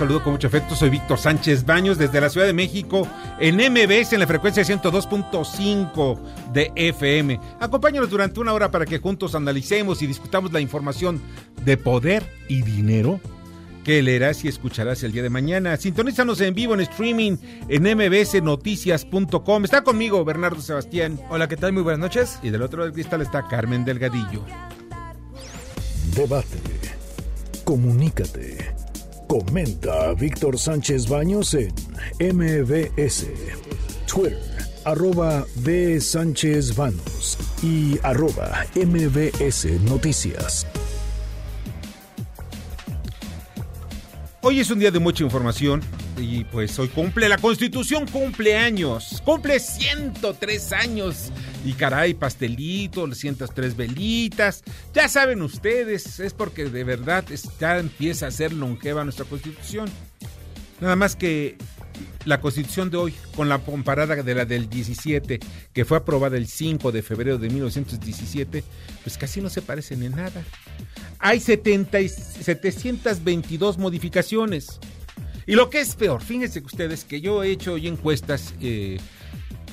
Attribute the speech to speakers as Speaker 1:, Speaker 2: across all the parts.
Speaker 1: Saludo con mucho afecto. Soy Víctor Sánchez Baños desde la Ciudad de México en MBS en la frecuencia 102.5 de FM. Acompáñanos durante una hora para que juntos analicemos y discutamos la información de poder y dinero que leerás y escucharás el día de mañana. Sintonízanos en vivo en streaming en mbsnoticias.com. Está conmigo Bernardo Sebastián.
Speaker 2: Hola, ¿qué tal? Muy buenas noches.
Speaker 1: Y del otro lado del cristal está Carmen Delgadillo.
Speaker 3: Debate. Comunícate. Comenta Víctor Sánchez Baños en MBS. Twitter, arroba B. Sánchez Baños y arroba MBS Noticias.
Speaker 1: Hoy es un día de mucha información y pues hoy cumple la Constitución, cumple años, cumple 103 años y caray, pastelitos, 103 velitas, ya saben ustedes, es porque de verdad ya empieza a ser longeva nuestra Constitución. Nada más que la Constitución de hoy, con la comparada de la del 17, que fue aprobada el 5 de febrero de 1917, pues casi no se parecen en nada. Hay 70 y 722 modificaciones. Y lo que es peor, fíjense ustedes que yo he hecho hoy encuestas, eh,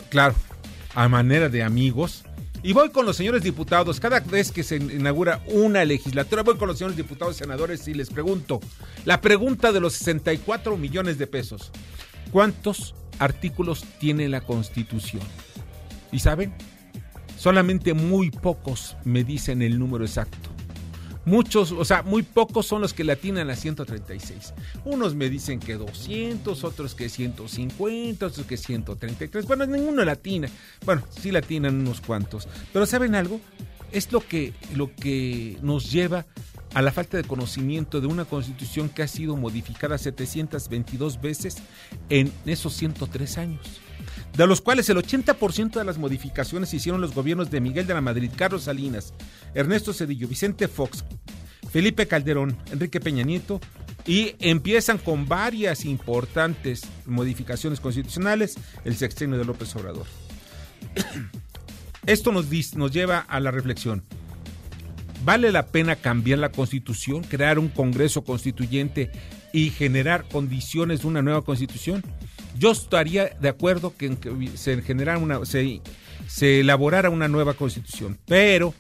Speaker 1: claro, a manera de amigos, y voy con los señores diputados, cada vez que se inaugura una legislatura, voy con los señores diputados y senadores y les pregunto, la pregunta de los 64 millones de pesos, ¿cuántos artículos tiene la Constitución? ¿Y saben? Solamente muy pocos me dicen el número exacto. Muchos, o sea, muy pocos son los que le atinan a 136. Unos me dicen que 200, otros que 150, otros que 133. Bueno, ninguno latina. Bueno, sí latinan unos cuantos. Pero ¿saben algo? Es lo que, lo que nos lleva a la falta de conocimiento de una constitución que ha sido modificada 722 veces en esos 103 años de los cuales el 80% de las modificaciones hicieron los gobiernos de Miguel de la Madrid, Carlos Salinas, Ernesto Cedillo, Vicente Fox, Felipe Calderón, Enrique Peña Nieto, y empiezan con varias importantes modificaciones constitucionales el sexenio de López Obrador. Esto nos, nos lleva a la reflexión. ¿Vale la pena cambiar la constitución, crear un Congreso constituyente y generar condiciones de una nueva constitución? Yo estaría de acuerdo que, que se generara una, se, se elaborara una nueva constitución, pero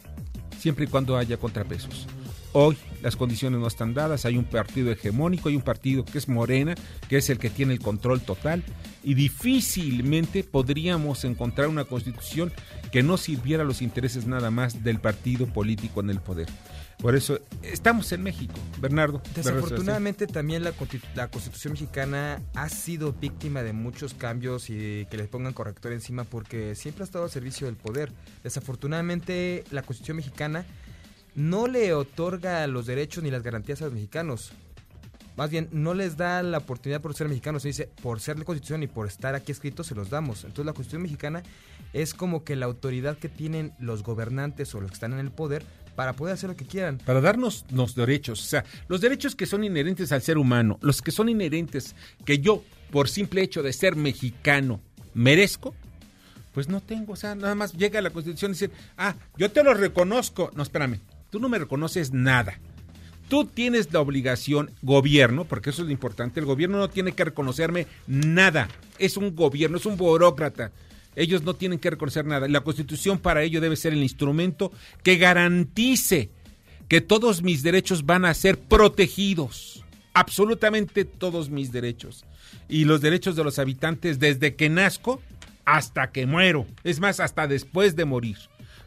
Speaker 1: siempre y cuando haya contrapesos. Hoy las condiciones no están dadas, hay un partido hegemónico, hay un partido que es Morena, que es el que tiene el control total, y difícilmente podríamos encontrar una constitución que no sirviera a los intereses nada más del partido político en el poder. Por eso estamos en México, Bernardo.
Speaker 2: Desafortunadamente también la, la Constitución mexicana ha sido víctima de muchos cambios y que les pongan corrector encima porque siempre ha estado al servicio del poder. Desafortunadamente la Constitución mexicana no le otorga los derechos ni las garantías a los mexicanos. Más bien, no les da la oportunidad por ser mexicanos. Se dice, por ser la Constitución y por estar aquí escrito, se los damos. Entonces la Constitución mexicana es como que la autoridad que tienen los gobernantes o los que están en el poder para poder hacer lo que quieran.
Speaker 1: para darnos los derechos, o sea, los derechos que son inherentes al ser humano, los que son inherentes que yo, por simple hecho de ser mexicano, merezco, pues no tengo, o sea, nada más llega la Constitución y ah, yo te lo reconozco, no, espérame, tú no me reconoces nada. Tú tienes la obligación, gobierno, porque eso es lo importante, el gobierno no tiene que reconocerme nada. Es un gobierno, es un burócrata. Ellos no tienen que reconocer nada. La constitución para ello debe ser el instrumento que garantice que todos mis derechos van a ser protegidos. Absolutamente todos mis derechos. Y los derechos de los habitantes desde que nazco hasta que muero. Es más, hasta después de morir.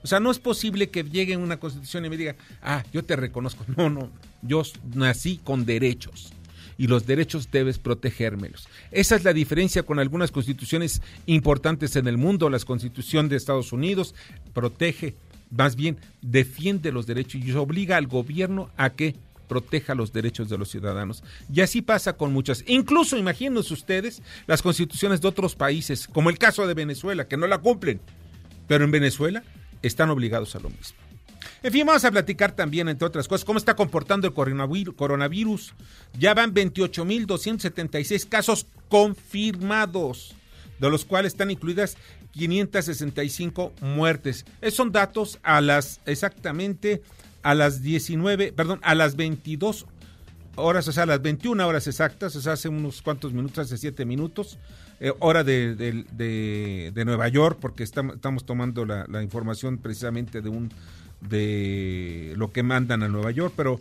Speaker 1: O sea, no es posible que llegue una constitución y me diga, ah, yo te reconozco. No, no, yo nací con derechos y los derechos debes protegérmelos. Esa es la diferencia con algunas constituciones importantes en el mundo. La constitución de Estados Unidos protege, más bien defiende los derechos y obliga al gobierno a que proteja los derechos de los ciudadanos. Y así pasa con muchas. Incluso imagínense ustedes las constituciones de otros países, como el caso de Venezuela, que no la cumplen. Pero en Venezuela están obligados a lo mismo. En fin, vamos a platicar también, entre otras cosas, cómo está comportando el coronavirus. Ya van 28.276 casos confirmados, de los cuales están incluidas 565 muertes. Esos son datos a las exactamente a las 19, perdón, a las 22 horas, o sea, a las 21 horas exactas, o sea, hace unos cuantos minutos, hace 7 minutos, eh, hora de, Nueva York, porque estamos, tomando la información precisamente de un de lo que mandan a Nueva York, pero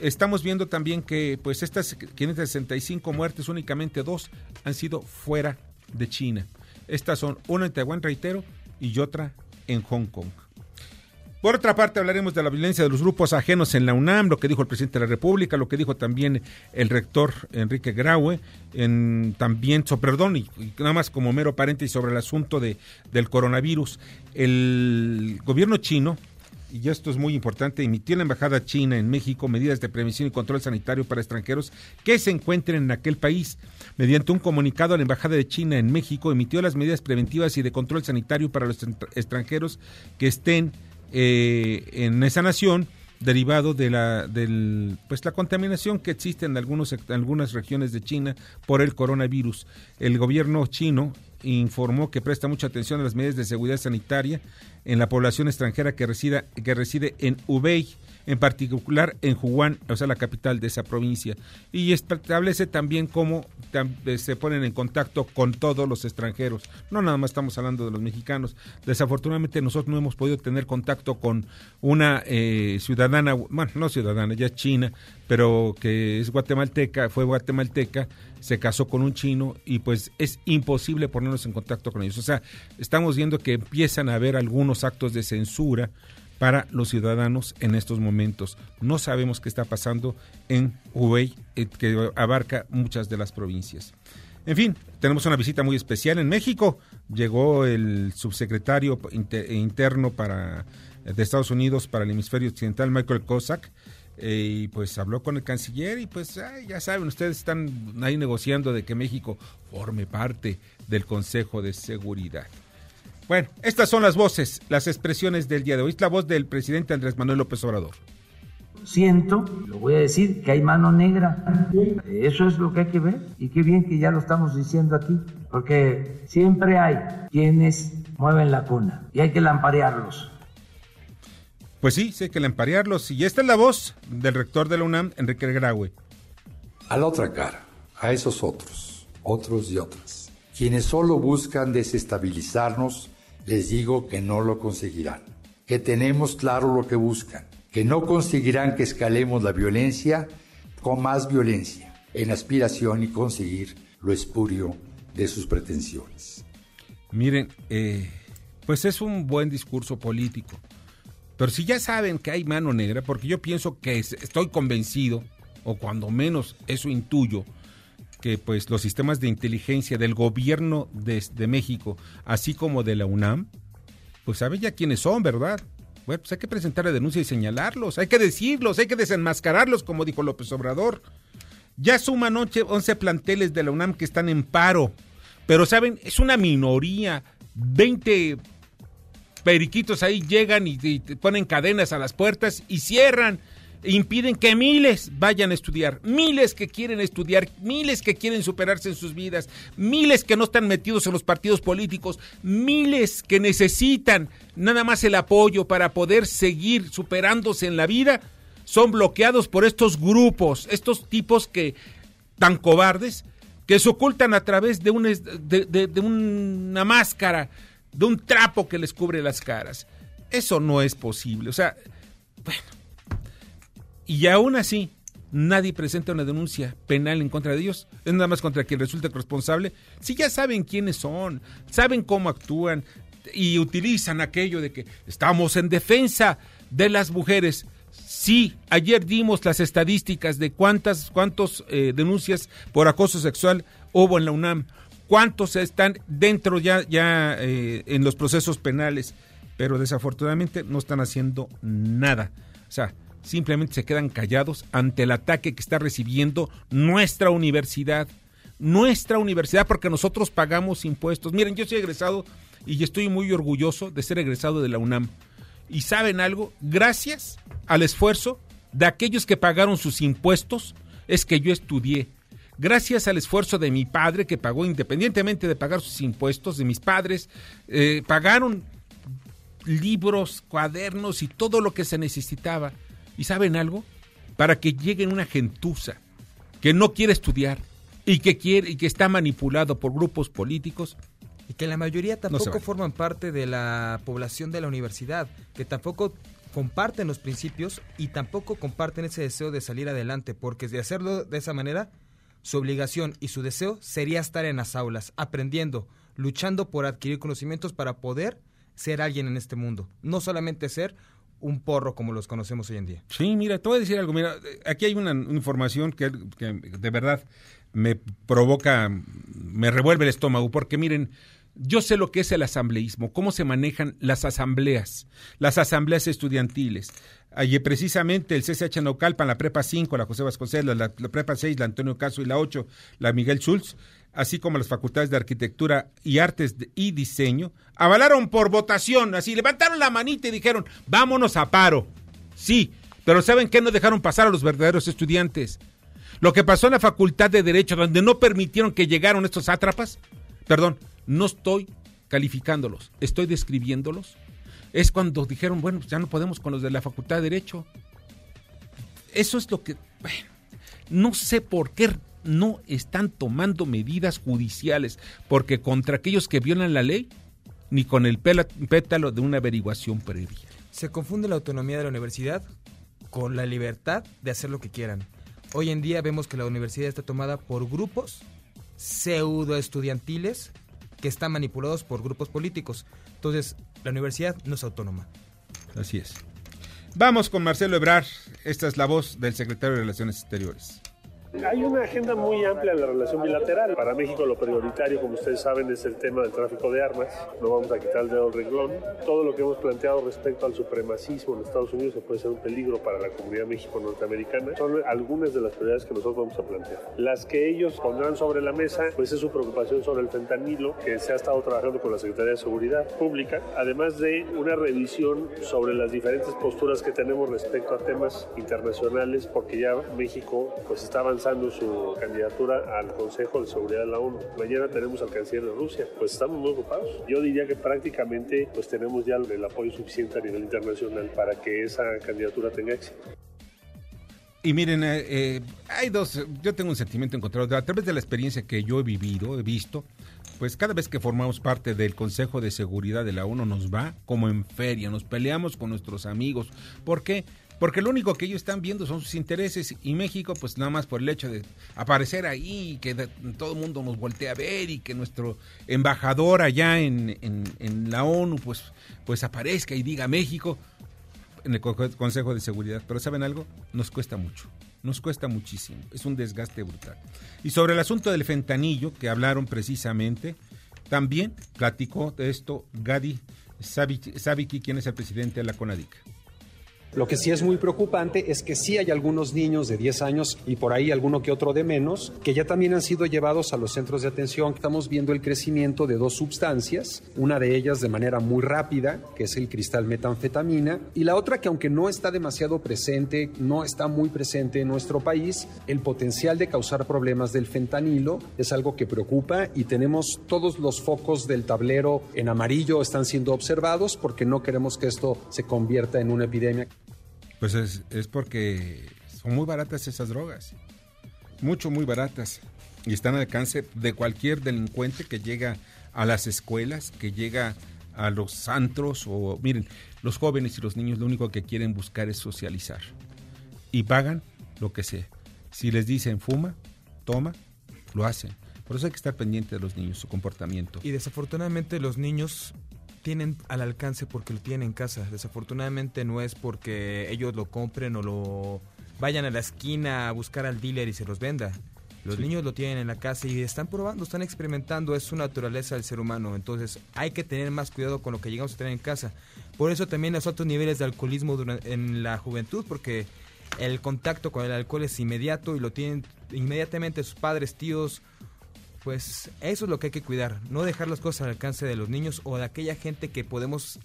Speaker 1: estamos viendo también que pues estas 565 muertes, únicamente dos han sido fuera de China. Estas son una en Taiwán, reitero, y otra en Hong Kong. Por otra parte, hablaremos de la violencia de los grupos ajenos en la UNAM, lo que dijo el presidente de la República, lo que dijo también el rector Enrique Graue, en, también, perdón, y, y nada más como mero paréntesis sobre el asunto de, del coronavirus. El gobierno chino, y esto es muy importante, emitió la Embajada China en México medidas de prevención y control sanitario para extranjeros que se encuentren en aquel país. Mediante un comunicado, la Embajada de China en México emitió las medidas preventivas y de control sanitario para los extran- extranjeros que estén eh, en esa nación derivado de la del pues la contaminación que existe en algunos en algunas regiones de China por el coronavirus. El gobierno chino informó que presta mucha atención a las medidas de seguridad sanitaria en la población extranjera que resida que reside en Hubei, en particular en Wuhan, o sea, la capital de esa provincia, y establece también cómo eh, se ponen en contacto con todos los extranjeros. No nada más estamos hablando de los mexicanos. Desafortunadamente nosotros no hemos podido tener contacto con una eh, ciudadana, bueno, no ciudadana, ya china, pero que es guatemalteca, fue guatemalteca, se casó con un chino y pues es imposible ponernos en contacto con ellos. O sea, estamos viendo que empiezan a haber algunos actos de censura para los ciudadanos en estos momentos. No sabemos qué está pasando en Hubei, eh, que abarca muchas de las provincias. En fin, tenemos una visita muy especial en México. Llegó el subsecretario inter- interno para, de Estados Unidos para el hemisferio occidental, Michael Cossack, eh, y pues habló con el canciller y pues ya saben, ustedes están ahí negociando de que México forme parte del Consejo de Seguridad. Bueno, estas son las voces, las expresiones del día de hoy. Es la voz del presidente Andrés Manuel López Obrador.
Speaker 4: Siento, lo voy a decir, que hay mano negra. Eso es lo que hay que ver. Y qué bien que ya lo estamos diciendo aquí, porque siempre hay quienes mueven la cuna y hay que lamparearlos.
Speaker 1: Pues sí, sí hay que emparearlos. Y esta es la voz del rector de la UNAM, Enrique Graue.
Speaker 5: A la otra cara, a esos otros, otros y otras, quienes solo buscan desestabilizarnos, les digo que no lo conseguirán, que tenemos claro lo que buscan, que no conseguirán que escalemos la violencia con más violencia, en aspiración y conseguir lo espurio de sus pretensiones.
Speaker 1: Miren, eh, pues es un buen discurso político. Pero si ya saben que hay mano negra, porque yo pienso que es- estoy convencido, o cuando menos eso intuyo, que pues los sistemas de inteligencia del gobierno de, México, así como de la UNAM, pues saben ya quiénes son, ¿verdad? Bueno, pues hay que presentar la denuncia y señalarlos, hay que decirlos, hay que desenmascararlos, como dijo López Obrador. Ya suman 11 11 planteles de la UNAM que están en paro, pero saben, es una minoría, 20 periquitos ahí llegan y, ponen cadenas a las puertas y cierran, impiden que miles vayan a estudiar, miles que quieren estudiar, miles que quieren superarse en sus vidas, miles que no están metidos en los partidos políticos, miles que necesitan nada más el apoyo para poder seguir superándose en la vida, son bloqueados por estos grupos, estos tipos que tan cobardes que se ocultan a través de una máscara, de un trapo que les cubre las caras. Eso no es posible. O sea, bueno. Y aún así, nadie presenta una denuncia penal en contra de ellos. Es nada más contra quien resulte responsable. Si ya saben quiénes son, saben cómo actúan y utilizan aquello de que estamos en defensa de las mujeres. Sí, ayer dimos las estadísticas de cuántas cuántos eh, denuncias por acoso sexual hubo en la UNAM, cuántos están dentro ya ya eh, en los procesos penales, pero desafortunadamente no están haciendo nada. O sea, simplemente se quedan callados ante el ataque que está recibiendo nuestra universidad. Nuestra universidad, porque nosotros pagamos impuestos. Miren, yo soy egresado y estoy muy orgulloso de ser egresado de la UNAM. Y saben algo, gracias al esfuerzo de aquellos que pagaron sus impuestos, es que yo estudié. Gracias al esfuerzo de mi padre, que pagó independientemente de pagar sus impuestos, de mis padres, eh, pagaron libros, cuadernos y todo lo que se necesitaba. ¿Y saben algo? Para que llegue una gentuza que no quiere estudiar y que quiere y que está manipulado por grupos políticos.
Speaker 2: Y que la mayoría tampoco
Speaker 1: vale.
Speaker 2: forman parte de la población de la universidad, que tampoco comparten los principios y tampoco comparten ese deseo de salir adelante, porque de hacerlo de esa manera, su obligación y su deseo sería estar en las aulas, aprendiendo, luchando por adquirir conocimientos para poder ser alguien en este mundo, no solamente ser un porro como los conocemos hoy en día.
Speaker 1: Sí, mira, te voy a decir algo. Mira, aquí hay una información que, que de verdad me provoca, me revuelve el estómago, porque miren, yo sé lo que es el asambleísmo, cómo se manejan las asambleas, las asambleas estudiantiles. Allí precisamente el CCH Naucalpan, la Prepa 5, la José Vasconcelos, la, Prepa 6, la Antonio Caso y la 8, la Miguel Schultz, así como las facultades de Arquitectura y Artes y Diseño, avalaron por votación, así levantaron la manita y dijeron, vámonos a paro. Sí, pero ¿saben qué no dejaron pasar a los verdaderos estudiantes? Lo que pasó en la Facultad de Derecho, donde no permitieron que llegaran estos sátrapas, perdón, no estoy calificándolos, estoy describiéndolos, es cuando dijeron, bueno, pues ya no podemos con los de la Facultad de Derecho. Eso es lo que, no sé por qué no están tomando medidas judiciales, porque contra aquellos que violan la ley, ni con el pétalo de una averiguación previa.
Speaker 2: Se confunde la autonomía de la universidad con la libertad de hacer lo que quieran. Hoy en día vemos que la universidad está tomada por grupos pseudo estudiantiles que están manipulados por grupos políticos. Entonces, la universidad no es autónoma.
Speaker 1: Así es. Vamos con Marcelo Ebrar. Esta es la voz del secretario de Relaciones Exteriores.
Speaker 6: Hay una agenda muy amplia en la relación bilateral. Para México lo prioritario, como ustedes saben, es el tema del tráfico de armas. No vamos a quitar el dedo del renglón. Todo lo que hemos planteado respecto al supremacismo en Estados Unidos que puede ser un peligro para la comunidad México-norteamericana son algunas de las prioridades que nosotros vamos a plantear. Las que ellos pondrán sobre la mesa, pues es su preocupación sobre el fentanilo, que se ha estado trabajando con la Secretaría de Seguridad Pública, además de una revisión sobre las diferentes posturas que tenemos respecto a temas internacionales, porque ya México pues está avanzando su candidatura al Consejo de Seguridad de la ONU. Mañana tenemos al canciller de Rusia, pues estamos muy ocupados. Yo diría que prácticamente pues tenemos ya el apoyo suficiente a nivel internacional para que esa candidatura tenga éxito.
Speaker 1: Y miren, eh, eh, hay dos, yo tengo un sentimiento encontrado. A través de la experiencia que yo he vivido, he visto, pues cada vez que formamos parte del Consejo de Seguridad de la ONU nos va como en feria, nos peleamos con nuestros amigos. ¿Por qué? Lo único que ellos están viendo son sus intereses y México, pues nada más por el hecho de aparecer ahí, y que todo el mundo nos voltea a ver y que nuestro embajador allá en, en- la ONU, pues, pues aparezca y diga México en el Co- Consejo de Seguridad. Pero ¿saben algo? Nos cuesta mucho. Nos cuesta muchísimo. Es un desgaste brutal. Y sobre el asunto del fentanillo, que hablaron precisamente, también platicó de esto Gadi Savicki, quien es el presidente de la CONADIC.
Speaker 7: Lo que sí es muy preocupante es que sí hay algunos niños de 10 años y por ahí alguno que otro de menos que ya también han sido llevados a los centros de atención. Estamos viendo el crecimiento de dos sustancias, una de ellas de manera muy rápida, que es el cristal metanfetamina, y la otra que aunque no está demasiado presente, no está muy presente en nuestro país, el potencial de causar problemas del fentanilo es algo que preocupa y tenemos todos los focos del tablero en amarillo están siendo observados porque no queremos que esto se convierta en una epidemia.
Speaker 1: Pues es, porque son muy baratas esas drogas. Mucho, muy baratas. Y están al alcance de cualquier delincuente que llega a las escuelas, que llega a los antros o... Miren, los jóvenes y los niños lo único que quieren buscar es socializar. Y pagan lo que sea. Si les dicen fuma, toma, lo hacen. Por eso hay que estar pendiente de los niños, su comportamiento.
Speaker 2: Y desafortunadamente los niños tienen al alcance porque lo tienen en casa. Desafortunadamente no es porque ellos lo compren o lo vayan a la esquina a buscar al dealer y se los venda. Los
Speaker 1: Sí.
Speaker 2: niños lo tienen en la casa y están probando, están experimentando, es su naturaleza del ser humano. Entonces hay que tener más cuidado con lo que llegamos a tener en casa. Por eso también los altos niveles de alcoholismo en la juventud, porque el contacto con el alcohol es inmediato y lo tienen inmediatamente sus padres, tíos, pues eso es lo que hay que cuidar, no dejar las cosas al alcance de los niños o de aquella gente que podemos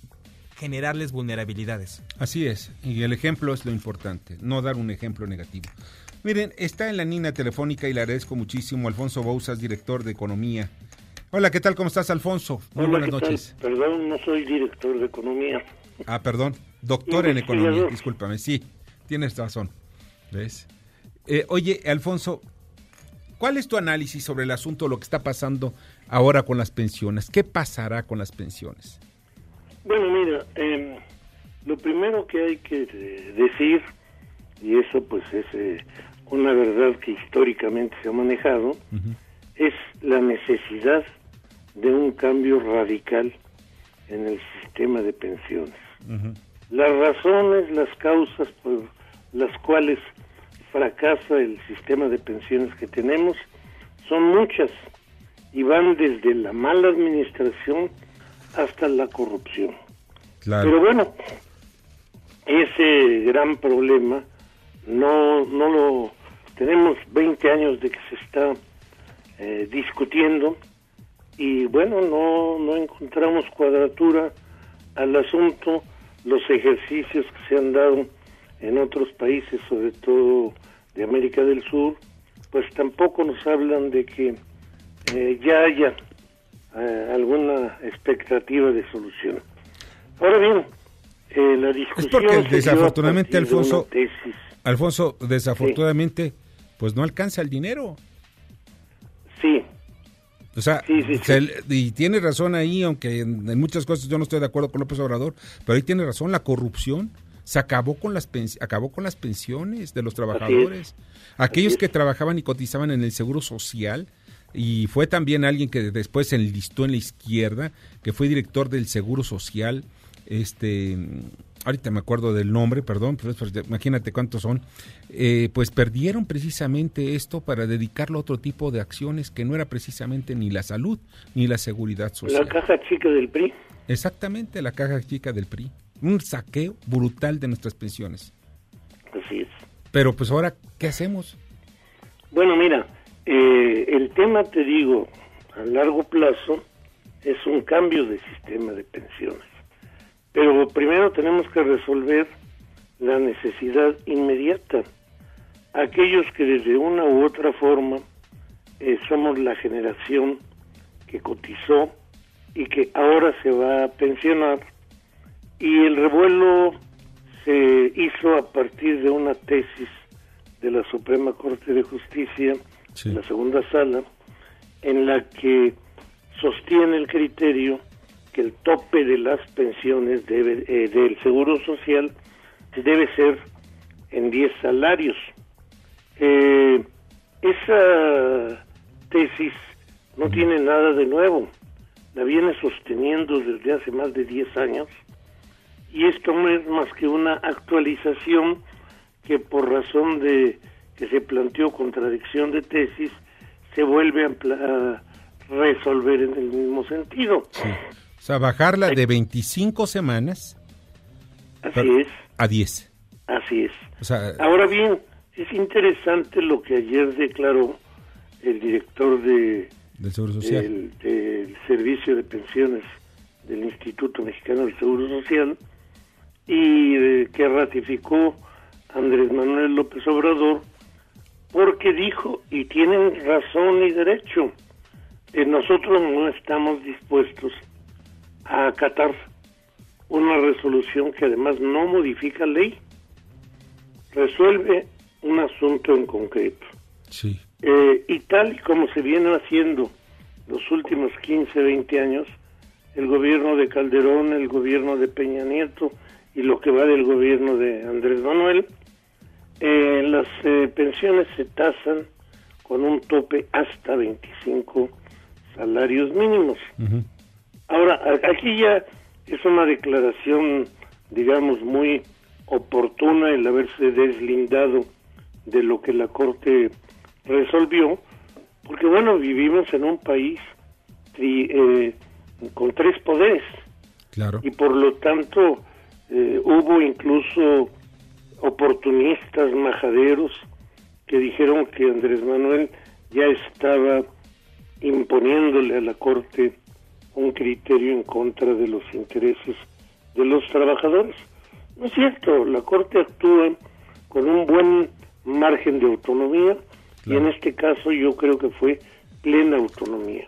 Speaker 2: generarles vulnerabilidades.
Speaker 1: Así es, y el ejemplo es lo importante, no dar un ejemplo negativo. Miren, está en la línea telefónica y le agradezco muchísimo Alfonso Bouzas, director de Economía. Hola, ¿qué tal? ¿Cómo estás, Alfonso? Muy
Speaker 8: Hola,
Speaker 1: buenas noches.
Speaker 8: Perdón, no soy director de economía.
Speaker 1: Ah, perdón, doctor en. Economía, discúlpame, sí, tienes razón. ¿Ves? Eh, oye, Alfonso, ¿cuál es tu análisis sobre el asunto, lo que está pasando ahora con las pensiones? ¿Qué pasará con las pensiones?
Speaker 8: Bueno, mira, eh, lo primero que hay que eh, decir, y eso pues es eh, una verdad que históricamente se ha manejado, es la necesidad de un cambio radical en el sistema de pensiones. Las razones, las causas por las cuales fracasa el sistema de pensiones que tenemos son muchas y van desde la mala administración hasta la corrupción. Pero bueno, ese gran problema no, no lo tenemos 20 años de que se está eh, discutiendo y bueno, no, no encontramos cuadratura al asunto, los ejercicios que se han dado en otros países, sobre todo de América del Sur, pues tampoco nos hablan de que eh, ya haya eh, alguna expectativa de solución. Ahora bien, eh, la
Speaker 1: Es
Speaker 8: discusión
Speaker 1: porque
Speaker 8: dio a
Speaker 1: desafortunadamente, Alfonso. Alfonso, desafortunadamente, pues no alcanza el dinero.
Speaker 8: Sí.
Speaker 1: O sea, se- y tiene razón ahí, aunque en, en muchas cosas yo no estoy de acuerdo con López Obrador, pero ahí tiene razón, la corrupción se acabó con las acabó con las pensiones de los trabajadores. Aquellos que trabajaban y cotizaban en el Seguro Social y fue también alguien que después se enlistó en la izquierda, que fue director del Seguro Social, este ahorita me acuerdo del nombre, perdón, pero imagínate cuántos son, eh, pues perdieron precisamente esto para dedicarlo a otro tipo de acciones que no era precisamente ni la salud ni la seguridad social.
Speaker 8: La caja chica del PRI.
Speaker 1: Exactamente, la caja chica del PRI. Un saqueo brutal de nuestras pensiones.
Speaker 8: Así es.
Speaker 1: Pero pues ahora, ¿qué hacemos?
Speaker 8: Bueno, mira, eh, el tema, te digo, a largo plazo es un cambio de sistema de pensiones. Pero primero tenemos que resolver la necesidad inmediata. Aquellos que desde una u otra forma eh, somos la generación que cotizó y que ahora se va a pensionar y el revuelo se hizo a partir de una tesis de la Suprema Corte de Justicia, la segunda sala, en la que sostiene el criterio que el tope de las pensiones debe, eh, del Seguro Social debe ser en 10 salarios. Eh, esa tesis no tiene nada de nuevo, la viene sosteniendo desde hace más de 10 años y esto no es más que una actualización que por razón de que se planteó contradicción de tesis se vuelve a, resolver en el mismo sentido.
Speaker 1: O sea, bajarla de 25 semanas
Speaker 8: Así es,
Speaker 1: a 10.
Speaker 8: así es.
Speaker 1: O sea,
Speaker 8: Ahora bien, es interesante lo que ayer declaró el director de,
Speaker 1: del Seguro Social.
Speaker 8: del, del Servicio de Pensiones del Instituto Mexicano del Seguro Social y eh, que ratificó Andrés Manuel López Obrador porque dijo, y tienen razón y derecho, que nosotros no estamos dispuestos a acatar una resolución que además no modifica ley. resuelve un asunto en concreto.
Speaker 1: Sí.
Speaker 8: Eh, y tal y como se viene haciendo los últimos 15, 20 años, el gobierno de Calderón, el gobierno de Peña Nieto y lo que va del gobierno de Andrés Manuel, eh, las eh, pensiones se tasan con un tope hasta 25 salarios mínimos. Ahora, aquí ya es una declaración, digamos, muy oportuna el haberse deslindado de lo que la Corte resolvió, porque bueno, vivimos en un país tri- eh, con tres poderes
Speaker 1: Claro.
Speaker 8: y por lo tanto eh, hubo incluso oportunistas majaderos que dijeron que Andrés Manuel ya estaba imponiéndole a la Corte un criterio en contra de los intereses de los trabajadores. No es cierto, la Corte actúa con un buen margen de autonomía y en este caso yo creo que fue plena autonomía.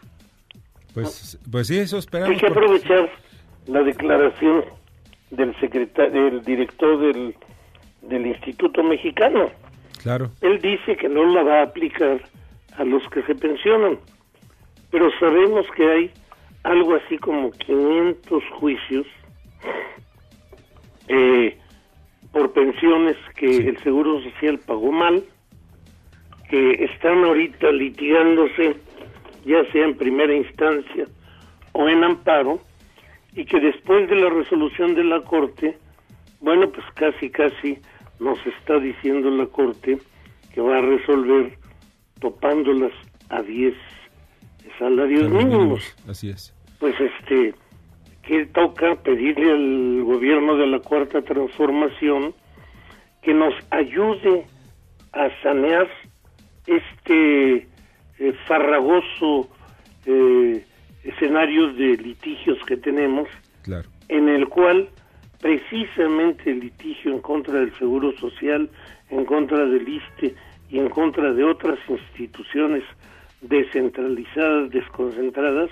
Speaker 1: Pues, pues sí, eso esperamos.
Speaker 8: Hay que
Speaker 1: porque-
Speaker 8: aprovechar la declaración del secretario, del director del, del Instituto Mexicano.
Speaker 1: Claro.
Speaker 8: Él dice que no la va a aplicar a los que se pensionan, pero sabemos que hay algo así como 500 juicios eh, por pensiones que el Seguro Social pagó mal, que están ahorita litigándose, ya sea en primera instancia o en amparo, y que después de la resolución de la Corte, bueno, pues casi, casi nos está diciendo la Corte que va a resolver topándolas a 10 salarios mínimos,
Speaker 1: Así es.
Speaker 8: Pues este, que toca pedirle al gobierno de la Cuarta Transformación que nos ayude a sanear este eh, farragoso eh, escenario de litigios que tenemos
Speaker 1: Claro.
Speaker 8: en el cual precisamente el litigio en contra del Seguro Social, en contra del ISTE y en contra de otras instituciones descentralizadas, desconcentradas,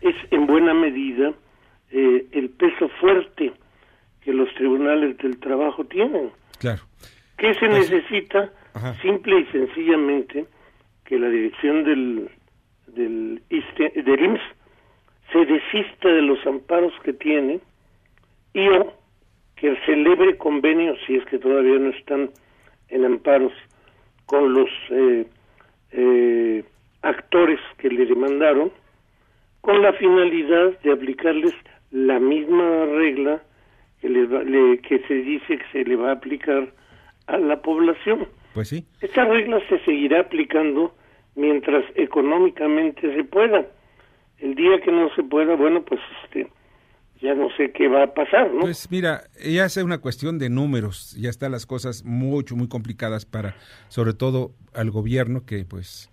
Speaker 8: es en buena medida eh, el peso fuerte que los tribunales del trabajo tienen.
Speaker 1: Claro.
Speaker 8: ¿Qué se necesita?
Speaker 1: Ajá.
Speaker 8: Simple y sencillamente que la dirección del, del, ISSSTE del IMSS se desista de los amparos que tiene y o que celebre convenios, si es que todavía no están en amparos, con los eh, eh, actores que le demandaron, con la finalidad de aplicarles la misma regla que, les va- le- que se dice que se le va a aplicar a la población.
Speaker 1: Pues sí.
Speaker 8: Esta regla se seguirá aplicando mientras económicamente se pueda. El día que no se pueda, bueno, pues este, ya no sé qué va a pasar, ¿no?
Speaker 1: Pues mira, ya es una cuestión de números, ya están las cosas mucho, muy complicadas para, sobre todo al gobierno que pues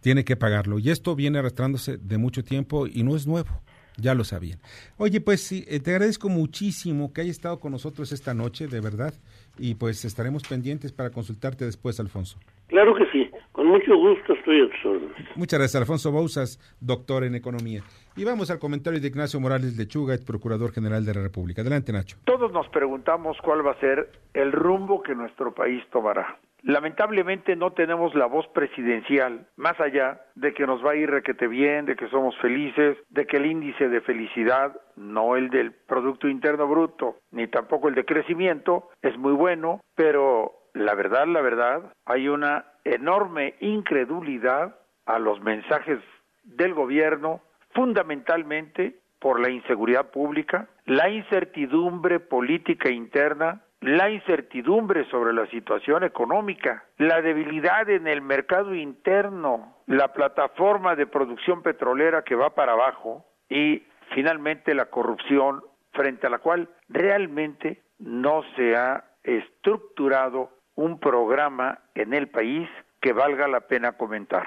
Speaker 1: tiene que pagarlo. Y esto viene arrastrándose de mucho tiempo y no es nuevo, ya lo sabían. Oye, pues sí, eh, te agradezco muchísimo que hayas estado con nosotros esta noche, de verdad, y pues estaremos pendientes para consultarte después, Alfonso.
Speaker 8: Claro que sí, con mucho gusto estoy a tus órdenes.
Speaker 1: Muchas gracias, Alfonso Bouzas, doctor en economía. Y vamos al comentario de Ignacio Morales Lechuga, ex procurador general de la República. Adelante, Nacho.
Speaker 9: Todos nos preguntamos cuál va a ser el rumbo que nuestro país tomará. Lamentablemente no tenemos la voz presidencial, más allá de que nos va a ir requete bien, de que somos felices, de que el índice de felicidad, no el del Producto Interno Bruto, ni tampoco el de crecimiento, es muy bueno, pero la verdad, la verdad, hay una enorme incredulidad a los mensajes del gobierno, fundamentalmente por la inseguridad pública, la incertidumbre política interna, la incertidumbre sobre la situación económica, la debilidad en el mercado interno, la plataforma de producción petrolera que va para abajo y finalmente la corrupción frente a la cual realmente no se ha estructurado un programa en el país que valga la pena comentar.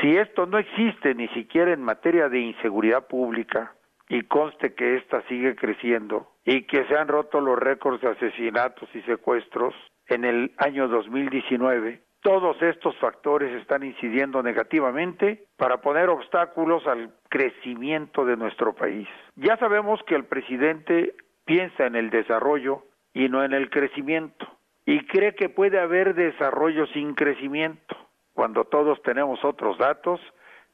Speaker 9: Si esto no existe ni siquiera en materia de inseguridad pública, y conste que ésta sigue creciendo, y que se han roto los récords de asesinatos y secuestros en el año 2019, todos estos factores están incidiendo negativamente para poner obstáculos al crecimiento de nuestro país. Ya sabemos que el presidente piensa en el desarrollo y no en el crecimiento. Y cree que puede haber desarrollo sin crecimiento, cuando todos tenemos otros datos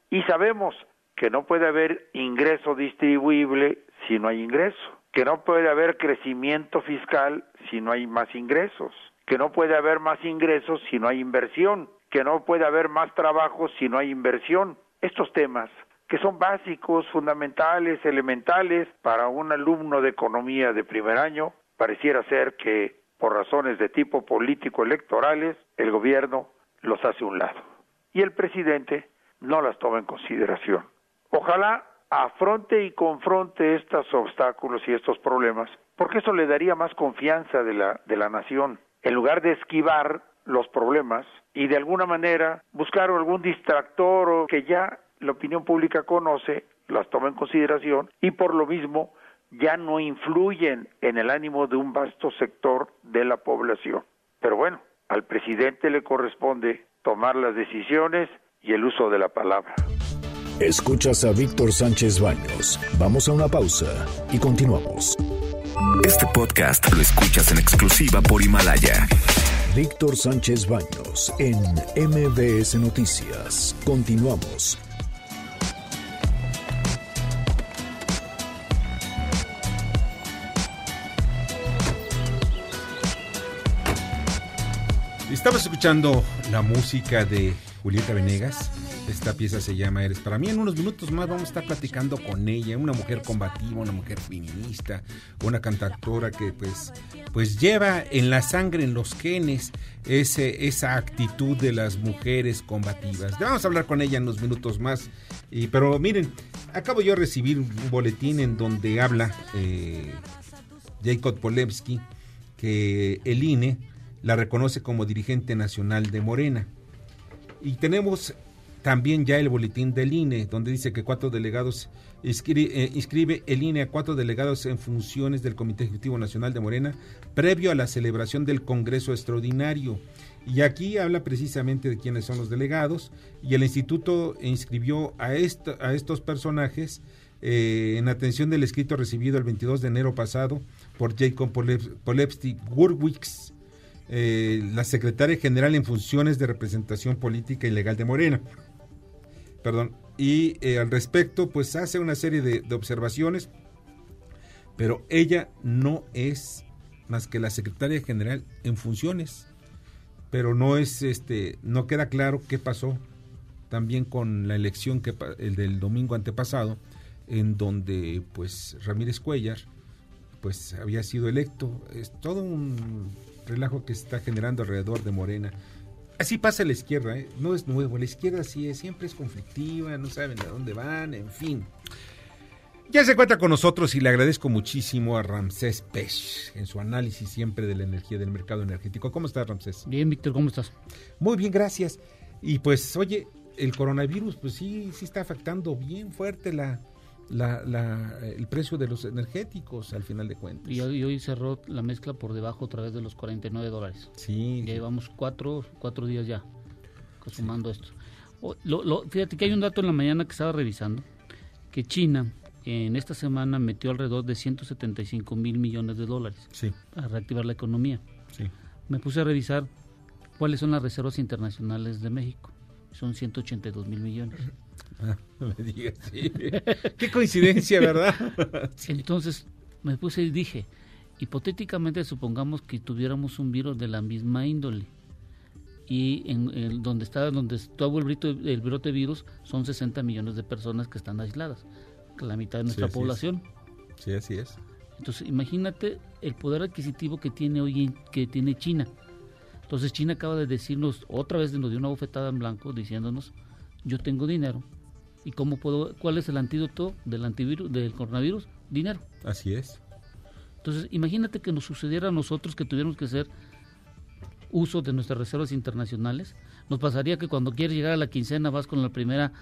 Speaker 9: y sabemos que no puede haber ingreso distribuible si no hay ingreso, que no puede haber crecimiento fiscal si no hay más ingresos, que no puede haber más ingresos si no hay inversión, que no puede haber más trabajo si no hay inversión. Estos temas que son básicos, fundamentales, elementales para un alumno de economía de primer año, pareciera ser que por razones de tipo político electorales el gobierno los hace a un lado y el presidente no las toma en consideración. Ojalá afronte y confronte estos obstáculos y estos problemas, porque eso le daría más confianza de la, de la nación. En lugar de esquivar los problemas y de alguna manera buscar algún distractor o que ya la opinión pública conoce, las toma en consideración y por lo mismo ya no influyen en el ánimo de un vasto sector de la población. Pero bueno, al presidente le corresponde tomar las decisiones y el uso de la palabra.
Speaker 3: Escuchas a Víctor Sánchez Baños. Vamos a una pausa y continuamos.
Speaker 10: Este podcast lo escuchas en exclusiva por Himalaya.
Speaker 3: Víctor Sánchez Baños en MBS Noticias. Continuamos.
Speaker 1: Estamos escuchando la música de Julieta Venegas. Esta pieza se llama Eres para mí. En unos minutos más vamos a estar platicando con ella, una mujer combativa, una mujer feminista, una cantautora que pues, pues lleva en la sangre, en los genes, ese, esa actitud de las mujeres combativas. Vamos a hablar con ella en unos minutos más. Y, pero miren, acabo yo de recibir un boletín en donde habla eh, Jacob Polewski que el INE la reconoce como dirigente nacional de Morena. Y tenemos también ya el boletín del INE, donde dice que cuatro delegados eh, inscribe el INE a cuatro delegados en funciones del Comité Ejecutivo Nacional de Morena previo a la celebración del Congreso Extraordinario. Y aquí habla precisamente de quiénes son los delegados y el instituto inscribió a, a estos personajes eh, en atención del escrito recibido el 22 de enero pasado por Jacob Polep- Polepsky Gurwix, eh, la secretaria general en funciones de representación política y legal de Morena. Perdón. Y eh, al respecto, pues hace una serie de, observaciones, pero ella no es más que la secretaria general en funciones, pero no es, este, no queda claro qué pasó también con la elección que el del domingo antepasado, en donde pues Ramírez Cuellar pues había sido electo. Es todo un relajo que se está generando alrededor de Morena. Así pasa la izquierda, ¿eh? no es nuevo. La izquierda sí es, siempre es conflictiva, no saben a dónde van, en fin. Ya se encuentra con nosotros y le agradezco muchísimo a Ramsés Pech en su análisis siempre de la energía del mercado energético. ¿Cómo estás, Ramsés?
Speaker 11: Bien, Víctor, ¿cómo estás?
Speaker 1: Muy bien, gracias. Y pues, oye, el coronavirus, pues sí, sí está afectando bien fuerte la, la, la- el precio de los energéticos al final de cuentas.
Speaker 11: Y hoy, y hoy cerró la mezcla por debajo otra vez de los 49 dólares.
Speaker 1: Sí.
Speaker 11: Ya llevamos cuatro, cuatro días ya consumando esto. O- lo- lo- fíjate que hay un dato en la mañana que estaba revisando, que China en esta semana metió alrededor de 175 mil millones de dólares
Speaker 1: Sí.
Speaker 11: para reactivar la economía.
Speaker 1: Sí.
Speaker 11: Me puse a revisar cuáles son las reservas internacionales de México. Son 182 mil millones.
Speaker 1: No me digas, sí. Qué coincidencia, ¿verdad?
Speaker 11: Entonces me puse y dije, hipotéticamente supongamos que tuviéramos un virus de la misma índole y en, en donde está donde estuvo el, brito- el brote de virus son 60 millones de personas que están aisladas, que la mitad de nuestra
Speaker 1: así es.
Speaker 11: población.
Speaker 1: Sí, así es.
Speaker 11: Entonces imagínate el poder adquisitivo que tiene hoy que tiene China. Entonces China acaba de decirnos otra vez nos dio una bofetada en blanco diciéndonos yo tengo dinero y cómo puedo cuál es el antídoto del antivirus del coronavirus dinero.
Speaker 1: Así es.
Speaker 11: Entonces, imagínate que nos sucediera a nosotros que tuviéramos que hacer uso de nuestras reservas internacionales. Nos pasaría que cuando quieres llegar a la quincena vas con la primera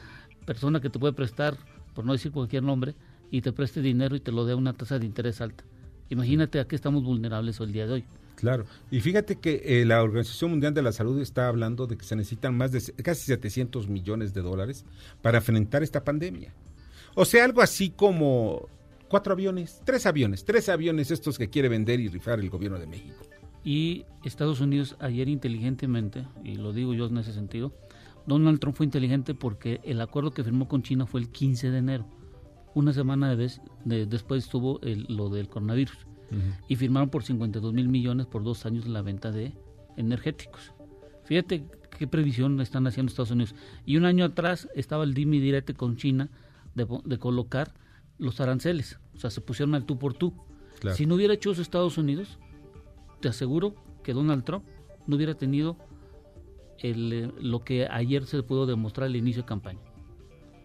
Speaker 11: persona que te puede prestar, por no decir cualquier nombre, y te preste dinero y te lo dé a una tasa de interés alta. Imagínate a qué estamos vulnerables hoy el día de hoy.
Speaker 1: Claro. Y fíjate que eh, la Organización Mundial de la Salud está hablando de que se necesitan más de casi 700 millones de dólares para enfrentar esta pandemia. O sea, algo así como cuatro aviones, tres aviones, tres aviones estos que quiere vender y rifar el gobierno de México.
Speaker 11: Y Estados Unidos ayer inteligentemente, y lo digo yo en ese sentido, Donald Trump fue inteligente porque el acuerdo que firmó con China fue el 15 de enero. Una semana de después tuvo el- lo del coronavirus. Y firmaron por 52 mil millones por dos años la venta de energéticos. Fíjate qué previsión están haciendo Estados Unidos. Y un año atrás estaba el dimi direte con China de, colocar los aranceles. O sea, se pusieron al tú por tú.
Speaker 1: Claro.
Speaker 11: Si no hubiera hecho eso Estados Unidos, te aseguro que Donald Trump no hubiera tenido el, eh, lo que ayer se pudo demostrar al inicio de campaña.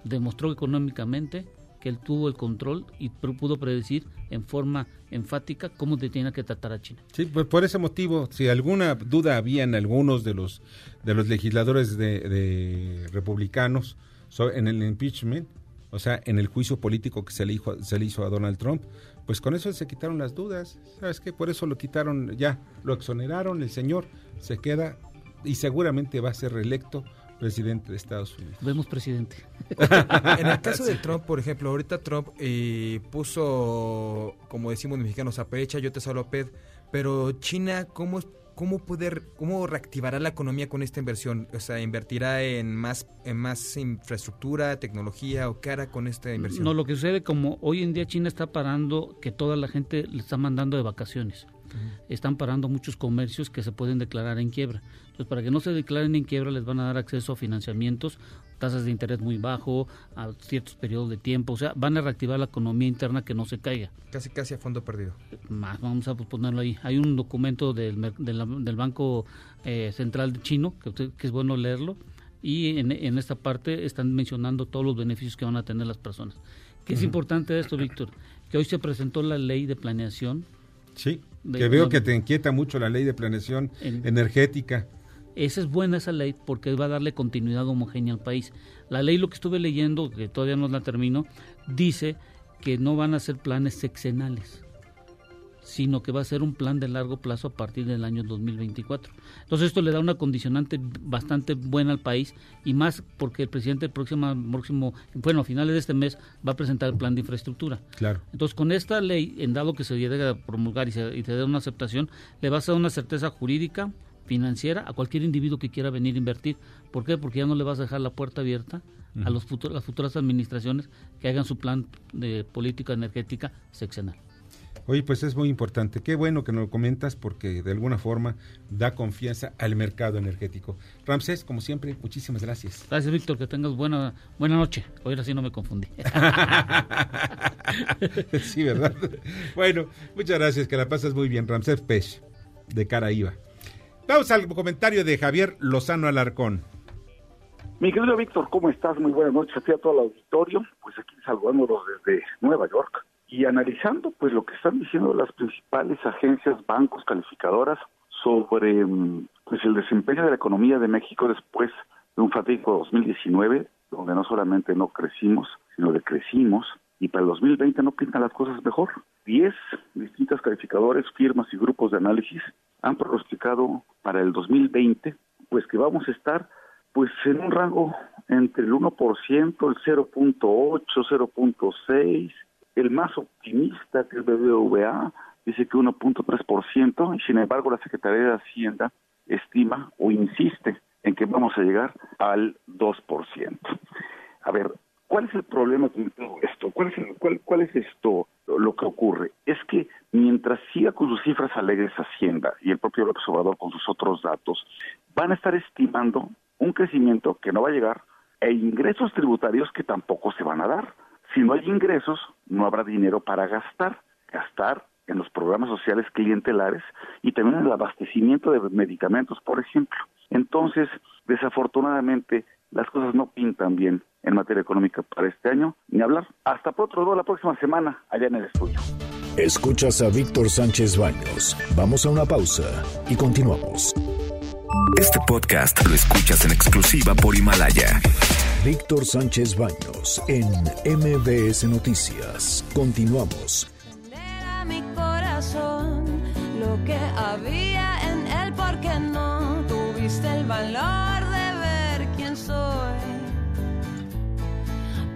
Speaker 11: Demostró económicamente que él tuvo el control y pudo predecir en forma enfática cómo te tiene que tratar a China.
Speaker 1: Sí, pues por ese motivo, si alguna duda había en algunos de los de los legisladores de, republicanos so- en el impeachment, o sea, en el juicio político que se le, hizo, se le hizo a Donald Trump, pues con eso se quitaron las dudas. ¿Sabes qué? Por eso lo quitaron, ya lo exoneraron, el señor se queda y seguramente va a ser reelecto presidente de Estados Unidos.
Speaker 11: Vemos presidente.
Speaker 2: En el caso de Trump, por ejemplo, ahorita Trump eh, puso, como decimos los mexicanos, a pecha, yo te salvo a ped, pero China, ¿cómo, es- cómo, poder, ¿cómo reactivará la economía con esta inversión? O sea, ¿invertirá en más, en más infraestructura, tecnología o qué hará con esta inversión?
Speaker 11: No, lo que sucede como hoy en día China está parando que toda la gente le está mandando de vacaciones. Están parando muchos comercios que se pueden declarar en quiebra. Entonces, para que no se declaren en quiebra, les van a dar acceso a financiamientos, tasas de interés muy bajo, a ciertos periodos de tiempo. O sea, van a reactivar la economía interna que no se caiga.
Speaker 2: Casi, casi a fondo perdido.
Speaker 11: Más, vamos a ponerlo ahí. Hay un documento del, del Banco eh, Central Chino, que, usted- que es bueno leerlo, y en, en esta parte están mencionando todos los beneficios que van a tener las personas. ¿Qué es importante de esto, Víctor? Que hoy se presentó la ley de planeación.
Speaker 1: Sí,
Speaker 11: de-
Speaker 1: que veo que te inquieta mucho la ley de planeación
Speaker 11: En-
Speaker 1: energética.
Speaker 11: Esa es buena esa ley porque va a darle continuidad homogénea al país. La ley, lo que estuve leyendo, que todavía no la termino, dice que no van a ser planes sexenales, sino que va a ser un plan de largo plazo a partir del año 2024. Entonces esto le da una condicionante bastante buena al país y más porque el presidente el próximo, próximo, bueno, a finales de este mes va a presentar el plan de infraestructura.
Speaker 1: Claro.
Speaker 11: Entonces, con esta ley, en dado que se llegue a promulgar y se, y se dé una aceptación, le va a dar una certeza jurídica, financiera, a cualquier individuo que quiera venir a invertir. ¿Por qué? Porque ya no le vas a dejar la puerta abierta a los futu- las futuras administraciones que hagan su plan de política energética sexenal.
Speaker 1: Oye, pues es muy importante. Qué bueno que nos lo comentas porque de alguna forma da confianza al mercado energético. Ramsés, como siempre, muchísimas gracias.
Speaker 11: Gracias, Víctor, que tengas buena, buena noche. Hoy así no me confundí.
Speaker 1: sí, ¿verdad? Bueno, muchas gracias, que la pasas muy bien, Ramsés Pech, de Caraíba. Vamos al comentario de Javier Lozano Alarcón.
Speaker 12: Mi querido Víctor, ¿cómo estás? Muy buenas noches a ti a todo el auditorio. Pues aquí saludándolos desde Nueva York y analizando pues lo que están diciendo las principales agencias, bancos, calificadoras sobre mm, pues el desempeño de la economía de México después de un fatídico 2019, donde no solamente no crecimos, sino decrecimos y para el 2020 no pintan las cosas mejor. Diez distintas calificadores, firmas y grupos de análisis han pronosticado para el 2020 pues que vamos a estar pues en un rango entre el 1%, el 0.8, 0.6, el más optimista que es BBVA dice que 1.3% y sin embargo la Secretaría de Hacienda estima o insiste en que vamos a llegar al 2%. A ver, ¿cuál es el problema con todo esto? ¿Cuál es, el- cuál, cuál es esto lo que ocurre? Es que mientras siga con sus cifras alegres Hacienda y el propio Obrador con sus otros datos, van a estar estimando un crecimiento que no va a llegar e ingresos tributarios que tampoco se van a dar. Si no hay ingresos, no habrá dinero para gastar. Gastar en los programas sociales clientelares y también en el abastecimiento de medicamentos, por ejemplo. Entonces, desafortunadamente, las cosas no pintan bien en materia económica para este año, ni hablar. Hasta pronto, nos vemos la próxima semana allá en el estudio.
Speaker 3: Escuchas a Víctor Sánchez Baños. Vamos a una pausa y continuamos.
Speaker 10: Este podcast lo escuchas en exclusiva por Himalaya.
Speaker 3: Víctor Sánchez Baños en MBS Noticias. Continuamos.
Speaker 13: Era mi corazón lo que había en él porque no tuviste el valor de ver quién soy.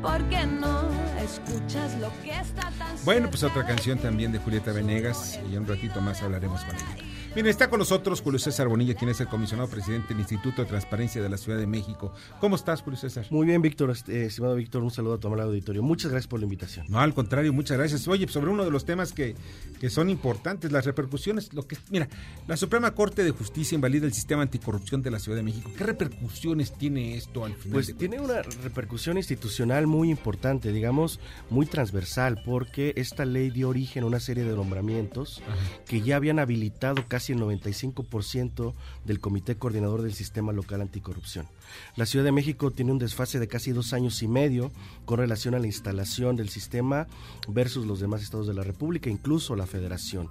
Speaker 13: Porque no escuchas lo que está tan
Speaker 1: Bueno, pues otra canción también de Julieta Venegas y un ratito más hablaremos con ella. Miren, está con nosotros Julio César Bonilla, quien es el comisionado presidente del Instituto de Transparencia de la Ciudad de México. ¿Cómo estás, Julio César?
Speaker 14: Muy bien, Víctor, este, estimado Víctor, un saludo a tu amable auditorio. Muchas gracias por la invitación.
Speaker 1: No, al contrario, muchas gracias. Oye, sobre uno de los temas que, que son importantes, las repercusiones, lo que mira, la Suprema Corte de Justicia invalida el sistema anticorrupción de la Ciudad de México. ¿Qué repercusiones tiene esto al final?
Speaker 14: Pues tiene una repercusión institucional muy importante, digamos, muy transversal, porque esta ley dio origen a una serie de nombramientos que ya habían habilitado casi casi el 95% del Comité Coordinador del Sistema Local Anticorrupción. La Ciudad de México tiene un desfase de casi dos años y medio con relación a la instalación del sistema versus los demás estados de la República, incluso la Federación.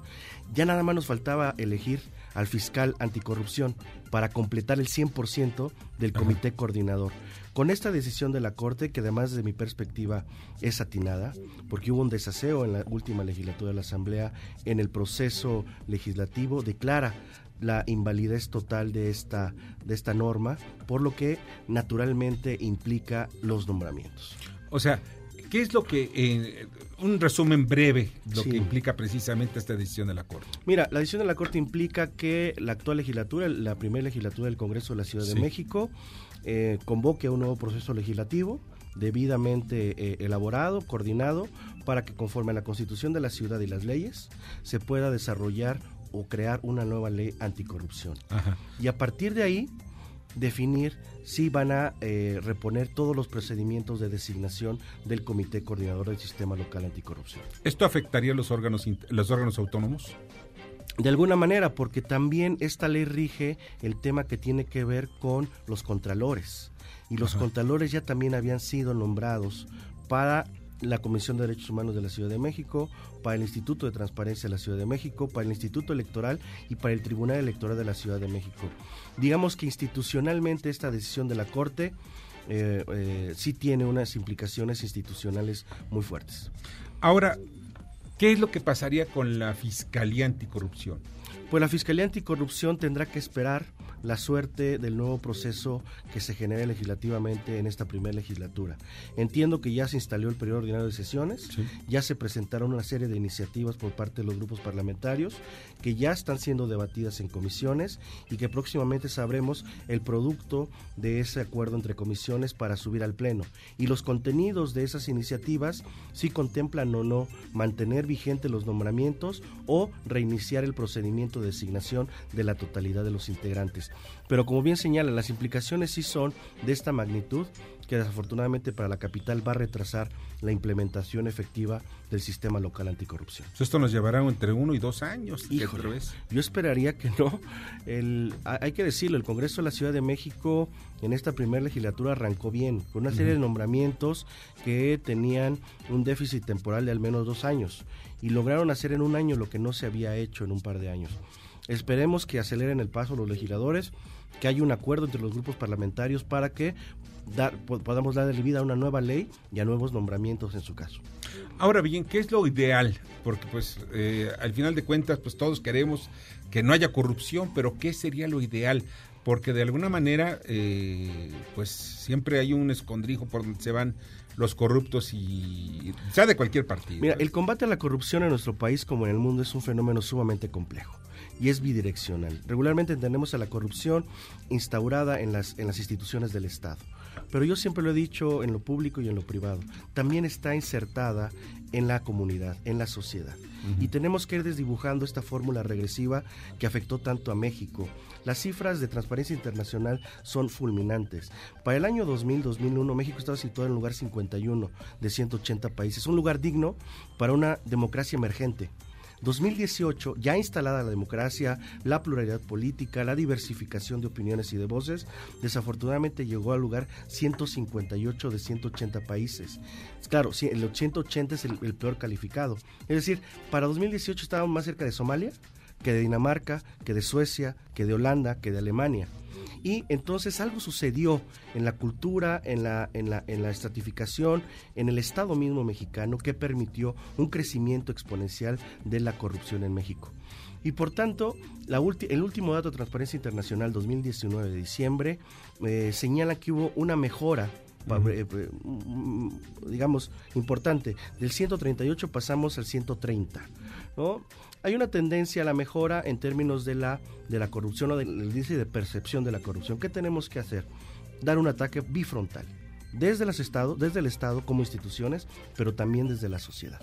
Speaker 14: Ya nada más nos faltaba elegir al fiscal anticorrupción para completar el 100% del comité coordinador. Con esta decisión de la Corte, que además de mi perspectiva es atinada, porque hubo un desaseo en la última legislatura de la Asamblea en el proceso legislativo, declara la invalidez total de esta, de esta norma, por lo que naturalmente implica los nombramientos.
Speaker 1: O sea, ¿qué es lo que, eh, un resumen breve, lo que implica precisamente esta decisión de la Corte?
Speaker 14: Mira, la decisión de la Corte implica que la actual legislatura, la primera legislatura del Congreso de la Ciudad de México, eh, convoque a un nuevo proceso legislativo debidamente eh, elaborado, coordinado, para que conforme a la constitución de la ciudad y las leyes se pueda desarrollar o crear una nueva ley anticorrupción. Y a partir de ahí definir si van a eh, reponer todos los procedimientos de designación del Comité Coordinador del Sistema Local Anticorrupción.
Speaker 1: ¿Esto afectaría los órganos, los órganos autónomos?
Speaker 14: De alguna manera, porque también esta ley rige el tema que tiene que ver con los contralores. Y los contralores ya también habían sido nombrados para la Comisión de Derechos Humanos de la Ciudad de México, para el Instituto de Transparencia de la Ciudad de México, para el Instituto Electoral y para el Tribunal Electoral de la Ciudad de México. Digamos que institucionalmente esta decisión de la Corte eh, eh, sí tiene unas implicaciones institucionales muy fuertes.
Speaker 1: Ahora, ¿Qué es lo que pasaría con la Fiscalía Anticorrupción?
Speaker 14: Pues la Fiscalía Anticorrupción tendrá que esperar la suerte del nuevo proceso que se genere legislativamente en esta primera legislatura. Entiendo que ya se instaló el periodo ordinario de sesiones, ya se presentaron una serie de iniciativas por parte de los grupos parlamentarios que ya están siendo debatidas en comisiones y que próximamente sabremos el producto de ese acuerdo entre comisiones para subir al Pleno. Y los contenidos de esas iniciativas si contemplan o no mantener vigentes los nombramientos o reiniciar el procedimiento de designación de la totalidad de los integrantes. Pero como bien señala, las implicaciones sí son de esta magnitud que desafortunadamente para la capital va a retrasar la implementación efectiva del sistema local anticorrupción.
Speaker 1: Pues esto nos llevará entre uno y dos años.
Speaker 14: vez. yo esperaría que no. El, hay que decirlo, el Congreso de la Ciudad de México en esta primera legislatura arrancó bien, con una serie de nombramientos que tenían un déficit temporal de al menos dos años y lograron hacer en un año lo que no se había hecho en un par de años. Esperemos que aceleren el paso los legisladores, que haya un acuerdo entre los grupos parlamentarios para que podamos darle vida a una nueva ley y a nuevos nombramientos en su caso.
Speaker 1: Ahora bien, ¿qué es lo ideal? Porque pues eh, al final de cuentas pues todos queremos que no haya corrupción, pero ¿qué sería lo ideal? Porque de alguna manera eh, pues siempre hay un escondrijo por donde se van los corruptos y sea de cualquier partido.
Speaker 14: Mira, el combate a la corrupción en nuestro país como en el mundo es un fenómeno sumamente complejo y es bidireccional. Regularmente entendemos a la corrupción instaurada en las, en las instituciones del Estado. Pero yo siempre lo he dicho en lo público y en lo privado. También está insertada en la comunidad, en la sociedad. Y tenemos que ir desdibujando esta fórmula regresiva que afectó tanto a México. Las cifras de Transparencia Internacional son fulminantes. Para el año 2000-2001, México estaba situado en el lugar 51 de 180 países. Un lugar digno para una democracia emergente. 2018, ya instalada la democracia, la pluralidad política, la diversificación de opiniones y de voces, desafortunadamente llegó al lugar 158 de 180 países. Claro, el 180 es el, el peor calificado. Es decir, para 2018 estábamos más cerca de Somalia que de Dinamarca, que de Suecia, que de Holanda, que de Alemania. Y entonces algo sucedió en la cultura, en la, en la, en la estratificación, en el Estado mismo mexicano que permitió un crecimiento exponencial de la corrupción en México. Y por tanto, la el último dato de Transparencia Internacional 2019 de diciembre eh, señala que hubo una mejora digamos, importante. Del 138 pasamos al 130, ¿no? Hay una tendencia a la mejora en términos de la, de la corrupción o del índice de percepción de la corrupción. ¿Qué tenemos que hacer? Dar un ataque bifrontal. Desde, los estados, desde el Estado como instituciones, pero también desde la sociedad.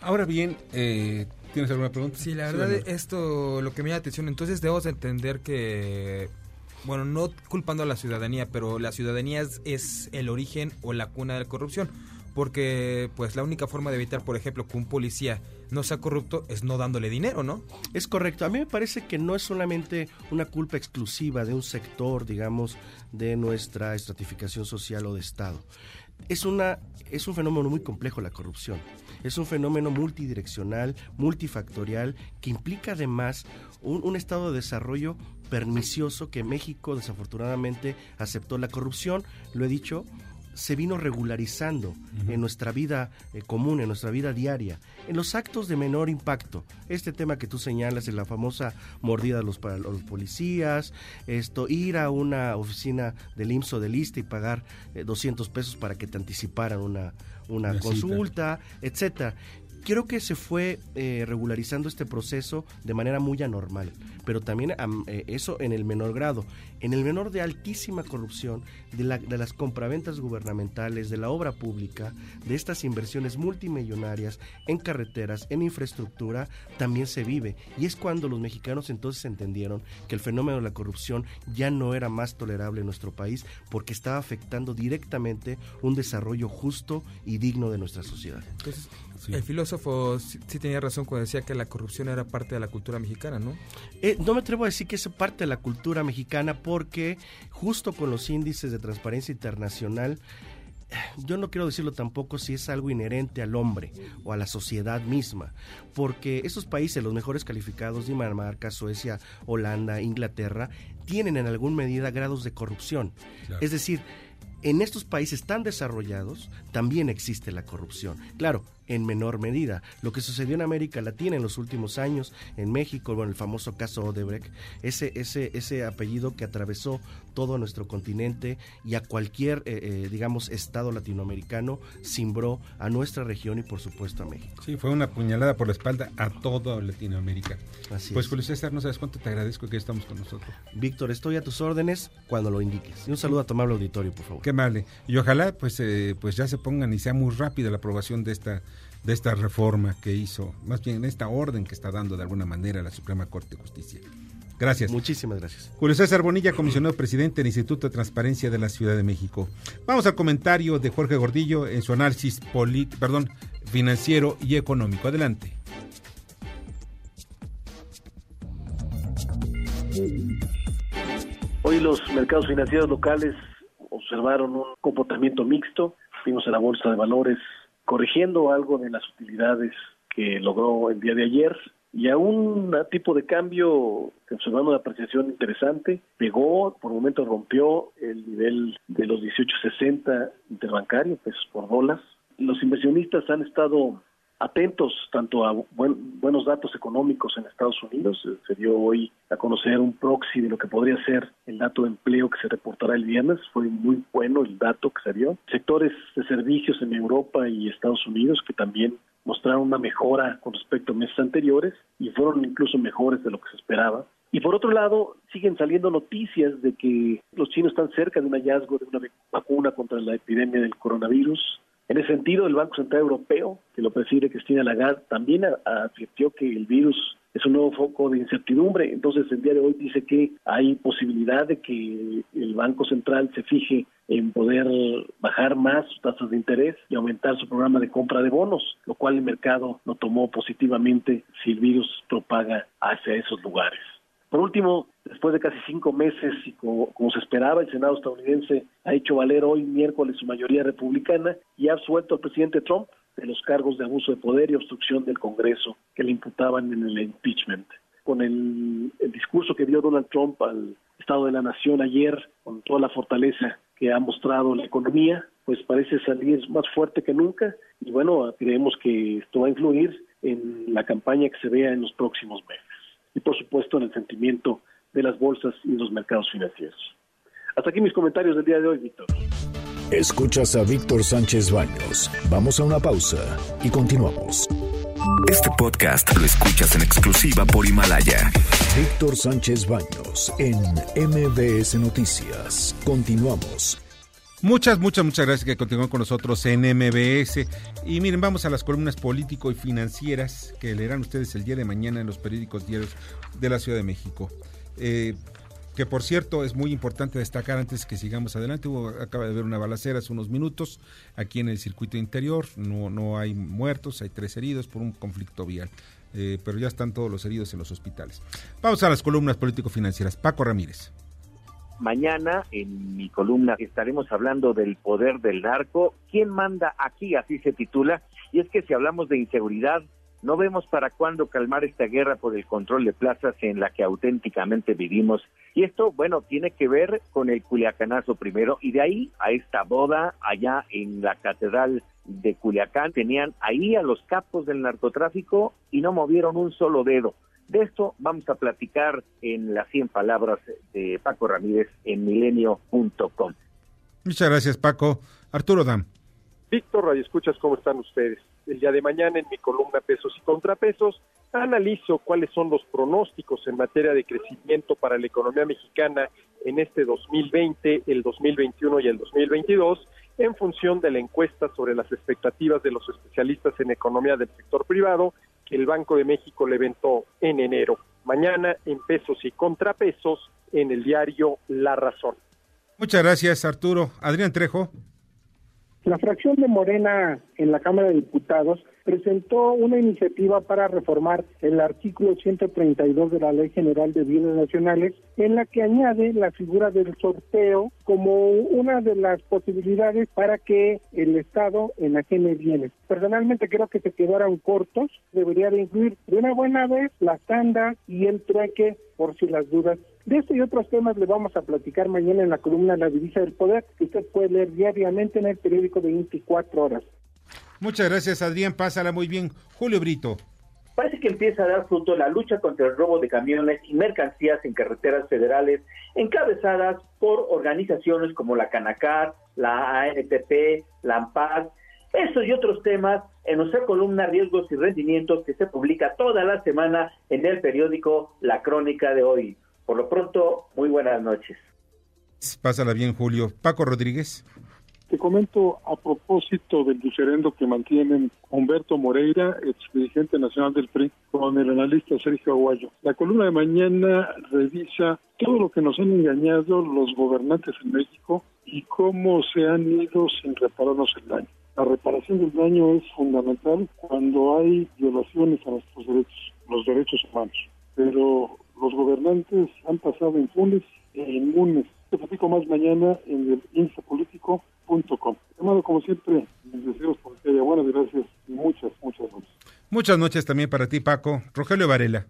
Speaker 1: Ahora bien, eh, ¿tienes alguna pregunta?
Speaker 2: Sí, la verdad, esto lo que me llama la atención, entonces debemos de entender que, bueno, no culpando a la ciudadanía, pero la ciudadanía es, el origen o la cuna de la corrupción, porque pues la única forma de evitar, por ejemplo, que un policía no sea corrupto es no dándole dinero, ¿no?
Speaker 14: Es correcto. A mí me parece que no es solamente una culpa exclusiva de un sector, digamos, de nuestra estratificación social o de Estado. Es, una, es un fenómeno muy complejo la corrupción. Es un fenómeno multidireccional, multifactorial, que implica además un estado de desarrollo pernicioso que México desafortunadamente aceptó. La corrupción, lo he dicho, se vino regularizando en nuestra vida eh, común, en nuestra vida diaria, en los actos de menor impacto. Este tema que tú señalas de la famosa mordida a los, a los policías, esto, ir a una oficina del IMSS o del ISSSTE y pagar eh, 200 pesos para que te anticiparan una, una consulta, etcétera. Creo que se fue eh, regularizando este proceso de manera muy anormal, pero también am, eh, eso en el menor grado. En el menor de altísima corrupción, de, la- de las compraventas gubernamentales, de la obra pública, de estas inversiones multimillonarias en carreteras, en infraestructura, también se vive. Y es cuando los mexicanos entonces entendieron que el fenómeno de la corrupción ya no era más tolerable en nuestro país porque estaba afectando directamente un desarrollo justo y digno de nuestra sociedad.
Speaker 2: Entonces, el filósofo sí, sí tenía razón cuando decía que la corrupción era parte de la cultura mexicana, ¿no?
Speaker 14: Eh, no me atrevo a decir que es parte de la cultura mexicana porque justo con los índices de transparencia internacional, eh, yo no quiero decirlo tampoco si es algo inherente al hombre o a la sociedad misma, porque esos países, los mejores calificados, Dinamarca, Suecia, Holanda, Inglaterra, tienen en alguna medida grados de corrupción.
Speaker 1: Claro.
Speaker 14: Es decir, en estos países tan desarrollados también existe la corrupción. Claro, en menor medida. Lo que sucedió en América Latina en los últimos años, en México, bueno, el famoso caso Odebrecht, ese, ese, ese apellido que atravesó todo nuestro continente y a cualquier, eh, eh, digamos, estado latinoamericano, cimbró a nuestra región y por supuesto a México.
Speaker 1: Sí, fue una puñalada por la espalda a toda Latinoamérica.
Speaker 14: Así
Speaker 1: pues
Speaker 14: es.
Speaker 1: Julio César, no sabes cuánto te agradezco que estamos con nosotros.
Speaker 14: Víctor, estoy a tus órdenes cuando lo indiques. Y un saludo a tu amable auditorio, por favor.
Speaker 1: Qué amable. Y ojalá pues eh, pues ya se pongan y sea muy rápida la aprobación de esta de esta reforma que hizo, más bien esta orden que está dando de alguna manera la Suprema Corte de Justicia. Gracias.
Speaker 14: Muchísimas gracias.
Speaker 1: Julio César Bonilla, comisionado presidente del Instituto de Transparencia de la Ciudad de México. Vamos al comentario de Jorge Gordillo en su análisis polit perdón, financiero y económico. Adelante.
Speaker 15: Hoy los mercados financieros locales observaron un comportamiento mixto. Vimos en la bolsa de valores corrigiendo algo de las utilidades que logró el día de ayer y a un tipo de cambio que observando una apreciación interesante, pegó, por momentos rompió el nivel de los 18.60 interbancario, pesos por dólar. Los inversionistas han estado atentos tanto a buen- buenos datos económicos en Estados Unidos. Eh, Se dio hoy a conocer un proxy de lo que podría ser el dato de empleo que se reportará el viernes. Fue muy bueno el dato que se dio. Sectores de servicios en Europa y Estados Unidos que también mostraron una mejora con respecto a meses anteriores y fueron incluso mejores de lo que se esperaba. Y por otro lado, siguen saliendo noticias de que los chinos están cerca de un hallazgo de una vacuna contra la epidemia del coronavirus. En ese sentido, el Banco Central Europeo, que lo preside Cristina Lagarde, también advirtió que el virus es un nuevo foco de incertidumbre. Entonces, el día de hoy dice que hay posibilidad de que el Banco Central se fije en poder bajar más sus tasas de interés y aumentar su programa de compra de bonos, lo cual el mercado lo tomó positivamente si el virus propaga hacia esos lugares. Por último, después de casi cinco meses y como, se esperaba, el Senado estadounidense ha hecho valer hoy miércoles su mayoría republicana y ha absuelto al presidente Trump de los cargos de abuso de poder y obstrucción del Congreso que le imputaban en el impeachment. Con el, el discurso que dio Donald Trump al Estado de la Nación ayer, con toda la fortaleza que ha mostrado la economía, pues parece salir más fuerte que nunca y bueno, creemos que esto va a influir en la campaña que se vea en los próximos meses y por supuesto en el sentimiento de las bolsas y los mercados financieros. Hasta aquí mis comentarios del día de hoy, Víctor.
Speaker 3: Escuchas a Víctor Sánchez Baños. Vamos a una pausa y continuamos.
Speaker 10: Este podcast lo escuchas en exclusiva por Himalaya.
Speaker 3: Víctor Sánchez Baños en MBS Noticias. Continuamos.
Speaker 1: Muchas, muchas, muchas gracias que continúan con nosotros en MBS. Y miren, vamos a las columnas político y financieras que leerán ustedes el día de mañana en los periódicos diarios de la Ciudad de México. Eh, que por cierto es muy importante destacar antes que sigamos adelante, acaba de haber una balacera hace unos minutos aquí en el circuito interior, no, no hay muertos, hay tres heridos por un conflicto vial, eh, pero ya están todos los heridos en los hospitales. Vamos a las columnas político-financieras. Paco Ramírez.
Speaker 16: Mañana en mi columna estaremos hablando del poder del narco. ¿Quién manda aquí? Así se titula. Y es que si hablamos de inseguridad, no vemos para cuándo calmar esta guerra por el control de plazas en la que auténticamente vivimos. Y esto, bueno, tiene que ver con el Culiacanazo primero y de ahí a esta boda allá en la Catedral de Culiacán. Tenían ahí a los capos del narcotráfico y no movieron un solo dedo. De esto vamos a platicar en las 100 palabras de Paco Ramírez en milenio.com.
Speaker 1: Muchas gracias, Paco. Arturo Dam.
Speaker 17: Víctor, Radio Escuchas, ¿cómo están ustedes? El día de mañana en mi columna Pesos y Contrapesos analizo cuáles son los pronósticos en materia de crecimiento para la economía mexicana en este 2020, el 2021 y el 2022 en función de la encuesta sobre las expectativas de los especialistas en economía del sector privado que el Banco de México le levantó en enero. Mañana en pesos y contrapesos en el diario La Razón.
Speaker 1: Muchas gracias, Arturo. Adrián Trejo.
Speaker 18: La fracción de Morena en la Cámara de Diputados presentó una iniciativa para reformar el artículo 132 de la Ley General de Bienes Nacionales, en la que añade la figura del sorteo como una de las posibilidades para que el Estado enajene bienes. Personalmente creo que se quedaron cortos, debería de incluir de una buena vez la tanda y el trueque por si las dudas de esto y otros temas le vamos a platicar mañana en la columna La Divisa del Poder, que usted puede leer diariamente en el periódico de 24 horas.
Speaker 1: Muchas gracias, Adrián. Pásala muy bien. Julio Brito.
Speaker 19: Parece que empieza a dar fruto la lucha contra el robo de camiones y mercancías en carreteras federales, encabezadas por organizaciones como la Canacar, la ANTP, la AMPAR, estos y otros temas en nuestra columna Riesgos y Rendimientos que se publica toda la semana en el periódico La Crónica de hoy. Por lo pronto, muy buenas noches.
Speaker 1: Pásala bien, Julio. Paco Rodríguez.
Speaker 20: Te comento a propósito del diferendo que mantienen Humberto Moreira, ex dirigente nacional del PRI, con el analista Sergio Aguayo. La columna de mañana revisa todo lo que nos han engañado los gobernantes en México y cómo se han ido sin repararnos el daño. La reparación del daño es fundamental cuando hay violaciones a nuestros derechos, los derechos humanos. Pero los gobernantes han pasado impunes e inmunes. Te platico más mañana en el Amado, como siempre, mis deseos por que haya buenas gracias y muchas, muchas noches.
Speaker 1: Muchas noches también para ti, Paco. Rogelio Varela.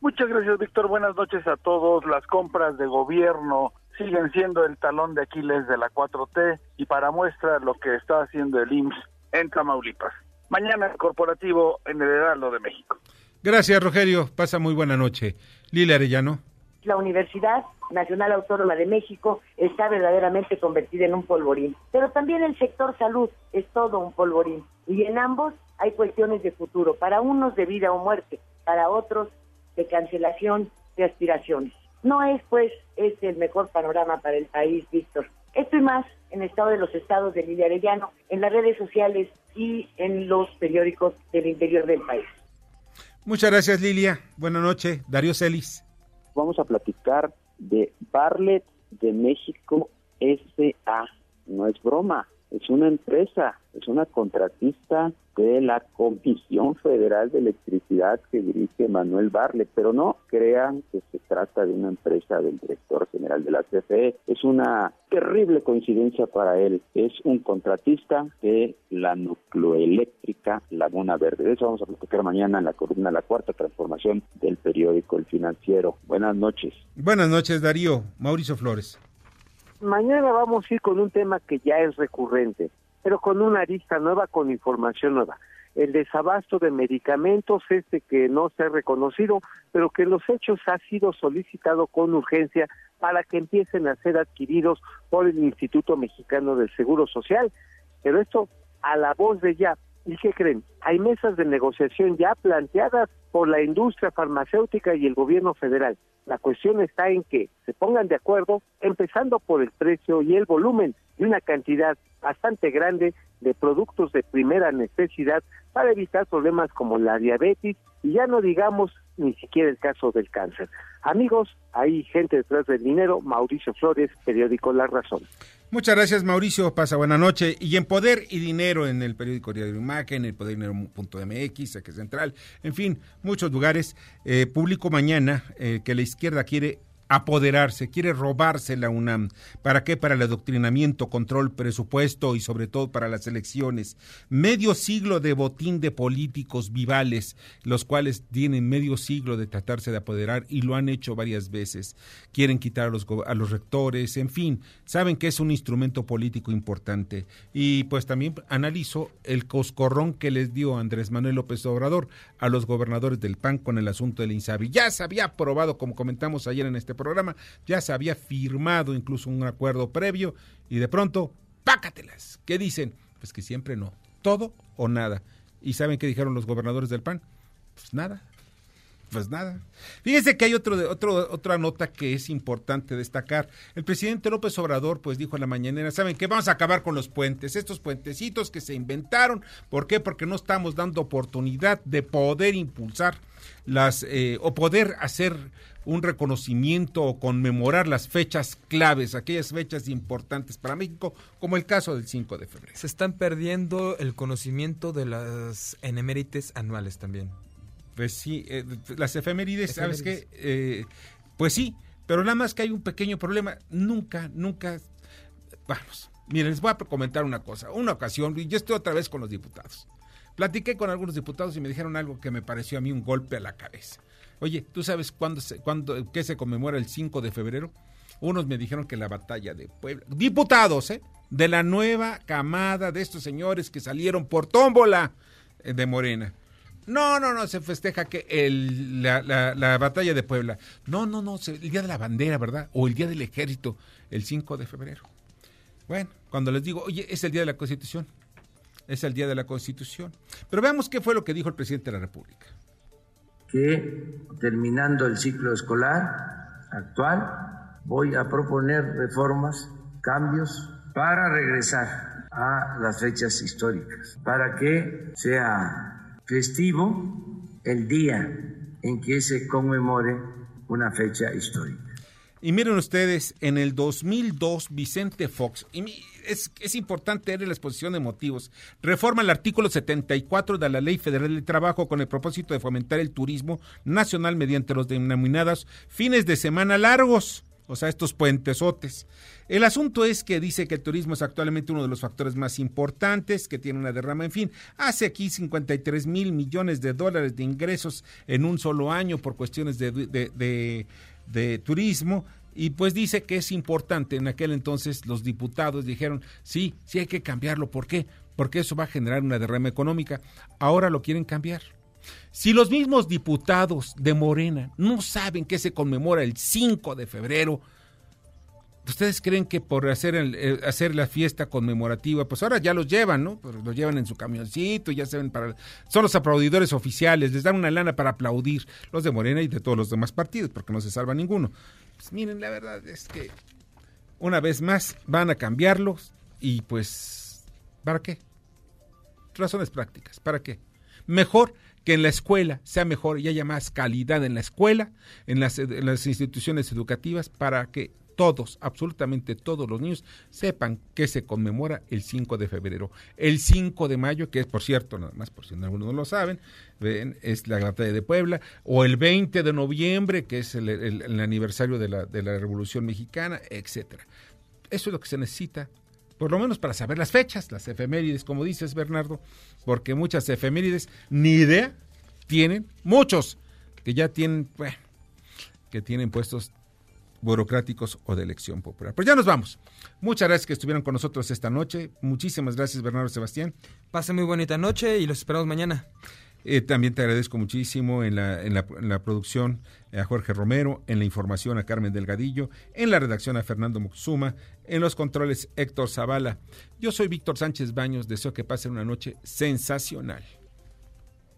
Speaker 21: Muchas gracias, Víctor. Buenas noches a todos. Las compras de gobierno siguen siendo el talón de Aquiles de la 4T y para muestra lo que está haciendo el IMSS en Tamaulipas. Mañana corporativo en el Heraldo de México.
Speaker 1: Gracias, Rogelio. Pasa muy buena noche. Lila Arellano.
Speaker 22: La Universidad Nacional Autónoma de México está verdaderamente convertida en un polvorín, pero también el sector salud es todo un polvorín y en ambos hay cuestiones de futuro, para unos de vida o muerte, para otros de cancelación de aspiraciones. No es pues este el mejor panorama para el país, Víctor. Esto y más en Estado de los Estados de Lilia Arellano, en las redes sociales y en los periódicos del interior del país.
Speaker 1: Muchas gracias, Lilia. Buenas noches. Darío Celis.
Speaker 23: Vamos a platicar de Barlet de México S.A. No es broma, es una empresa, es una contratista de la Comisión Federal de Electricidad que dirige Manuel Barlet, pero no crean que se trata de una empresa del director general de la CFE, es una terrible coincidencia para él, es un contratista de la nucleoeléctrica Laguna Verde. De eso vamos a platicar mañana en la columna La Cuarta Transformación del periódico El Financiero. Buenas noches.
Speaker 1: Buenas noches, Darío. Mauricio Flores.
Speaker 24: Mañana vamos a ir con un tema que ya es recurrente, pero con una arista nueva, con información nueva. el desabasto de medicamentos, este que no se ha reconocido, pero que los hechos ha sido solicitado con urgencia para que empiecen a ser adquiridos por el Instituto Mexicano del Seguro Social. Pero esto a la voz de ya. ¿Y qué creen? Hay mesas de negociación ya planteadas por la industria farmacéutica y el gobierno federal. La cuestión está en que se pongan de acuerdo, empezando por el precio y el volumen de una cantidad bastante grande de productos de primera necesidad para evitar problemas como la diabetes y ya no digamos ni siquiera el caso del cáncer. Amigos, hay gente detrás del dinero, Mauricio Flores, periódico La Razón.
Speaker 1: Muchas gracias, Mauricio. Pasa buena noche. Y en Poder y Dinero, en el periódico Diario Imagen, el Poder Dinero.mx, Eje Central, en fin, muchos lugares. Eh, publico mañana eh, que la izquierda quiere apoderarse, quiere robarse la UNAM. ¿Para qué? Para el adoctrinamiento, control, presupuesto y sobre todo para las elecciones. Medio siglo de botín de políticos vivales, los cuales tienen medio siglo de tratarse de apoderar y lo han hecho varias veces. Quieren quitar a los, a los rectores, en fin, saben que es un instrumento político importante. Y pues también analizo el coscorrón que les dio Andrés Manuel López Obrador a los gobernadores del PAN con el asunto del INSABI. Ya se había aprobado, como comentamos ayer en este programa, ya se había firmado incluso un acuerdo previo y de pronto, pácatelas. ¿Qué dicen? Pues que siempre no, todo o nada. ¿Y saben qué dijeron los gobernadores del PAN? Pues nada, pues nada. Fíjense que hay otro, otro, otra nota que es importante destacar. El presidente López Obrador, pues dijo en la mañanera, ¿saben qué? Vamos a acabar con los puentes, estos puentecitos que se inventaron. ¿Por qué? Porque no estamos dando oportunidad de poder impulsar las, eh, o poder hacer un reconocimiento o conmemorar las fechas claves, aquellas fechas importantes para México, como el caso del 5 de febrero.
Speaker 2: Se están perdiendo el conocimiento de las enemérites anuales también.
Speaker 1: Pues sí, eh, las efemérides, ¿sabes qué? Eh, pues sí, pero nada más que hay un pequeño problema. Nunca, nunca. Vamos, miren, les voy a comentar una cosa. Una ocasión, yo estoy otra vez con los diputados. Platiqué con algunos diputados y me dijeron algo que me pareció a mí un golpe a la cabeza. Oye, ¿tú sabes cuándo, se, cuándo qué se conmemora el 5 de febrero? Unos me dijeron que la batalla de Puebla. Diputados, ¿eh? De la nueva camada de estos señores que salieron por tómbola eh, de Morena. No, no, no, se festeja que el, la, la, la, batalla de Puebla. No, no, no, el día de la bandera, ¿verdad? O el día del ejército, el 5 de febrero. Bueno, cuando les digo, oye, es el día de la Constitución. Es el día de la Constitución. Pero veamos qué fue lo que dijo el presidente de la República
Speaker 25: que terminando el ciclo escolar actual voy a proponer reformas, cambios para regresar a las fechas históricas, para que sea festivo el día en que se conmemore una fecha histórica.
Speaker 1: Y miren ustedes, en el 2002, Vicente Fox, y es, es, importante ver la exposición de motivos, reforma el artículo 74 de la Ley Federal del Trabajo con el propósito de fomentar el turismo nacional mediante los denominados fines de semana largos, o sea, estos puentesotes. El asunto es que dice que el turismo es actualmente uno de los factores más importantes, que tiene una derrama, en fin, hace aquí 53 mil millones de dólares de ingresos en un solo año por cuestiones de, turismo y pues dice que es importante. En aquel entonces los diputados dijeron, sí, sí hay que cambiarlo. ¿Por qué? Porque eso va a generar una derrama económica. Ahora lo quieren cambiar. Si los mismos diputados de Morena no saben que se conmemora el 5 de febrero, ¿ustedes creen que por hacer, el, hacer la fiesta conmemorativa, pues ahora ya los llevan, ¿no? Pues los llevan en su camioncito, ya saben, para, son los aplaudidores oficiales, les dan una lana para aplaudir, los de Morena y de todos los demás partidos, porque no se salva ninguno. Pues miren, la verdad es que una vez más van a cambiarlos y pues, ¿para qué? Razones prácticas, ¿para qué? Mejor que en la escuela sea mejor y haya más calidad en la escuela, en las, en las instituciones educativas, para que todos, absolutamente todos los niños sepan que se conmemora el 5 de febrero. El 5 de mayo, que es por cierto, nada más por si algunos no lo saben, es la batalla de Puebla, o el 20 de noviembre, que es el, el, el aniversario de la, de la Revolución Mexicana, etcétera. Eso es lo que se necesita por lo menos para saber las fechas, las efemérides, como dices Bernardo, porque muchas efemérides ni idea tienen, muchos que ya tienen, que tienen puestos burocráticos o de elección popular. Pero ya nos vamos. Muchas gracias que estuvieron con nosotros esta noche. Muchísimas gracias, Bernardo Sebastián.
Speaker 2: Pase muy bonita noche y los esperamos mañana.
Speaker 1: Eh, también te agradezco muchísimo en la, en la, en la producción a Jorge Romero, en la información a Carmen Delgadillo, en la redacción a Fernando Muxuma, en los controles Héctor Zavala. Yo soy Víctor Sánchez Baños, deseo que pasen una noche sensacional.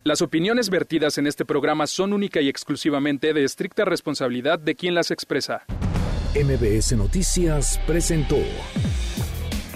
Speaker 26: Las opiniones vertidas en este programa son única y exclusivamente de estricta responsabilidad de quien las expresa.
Speaker 3: MBS Noticias presentó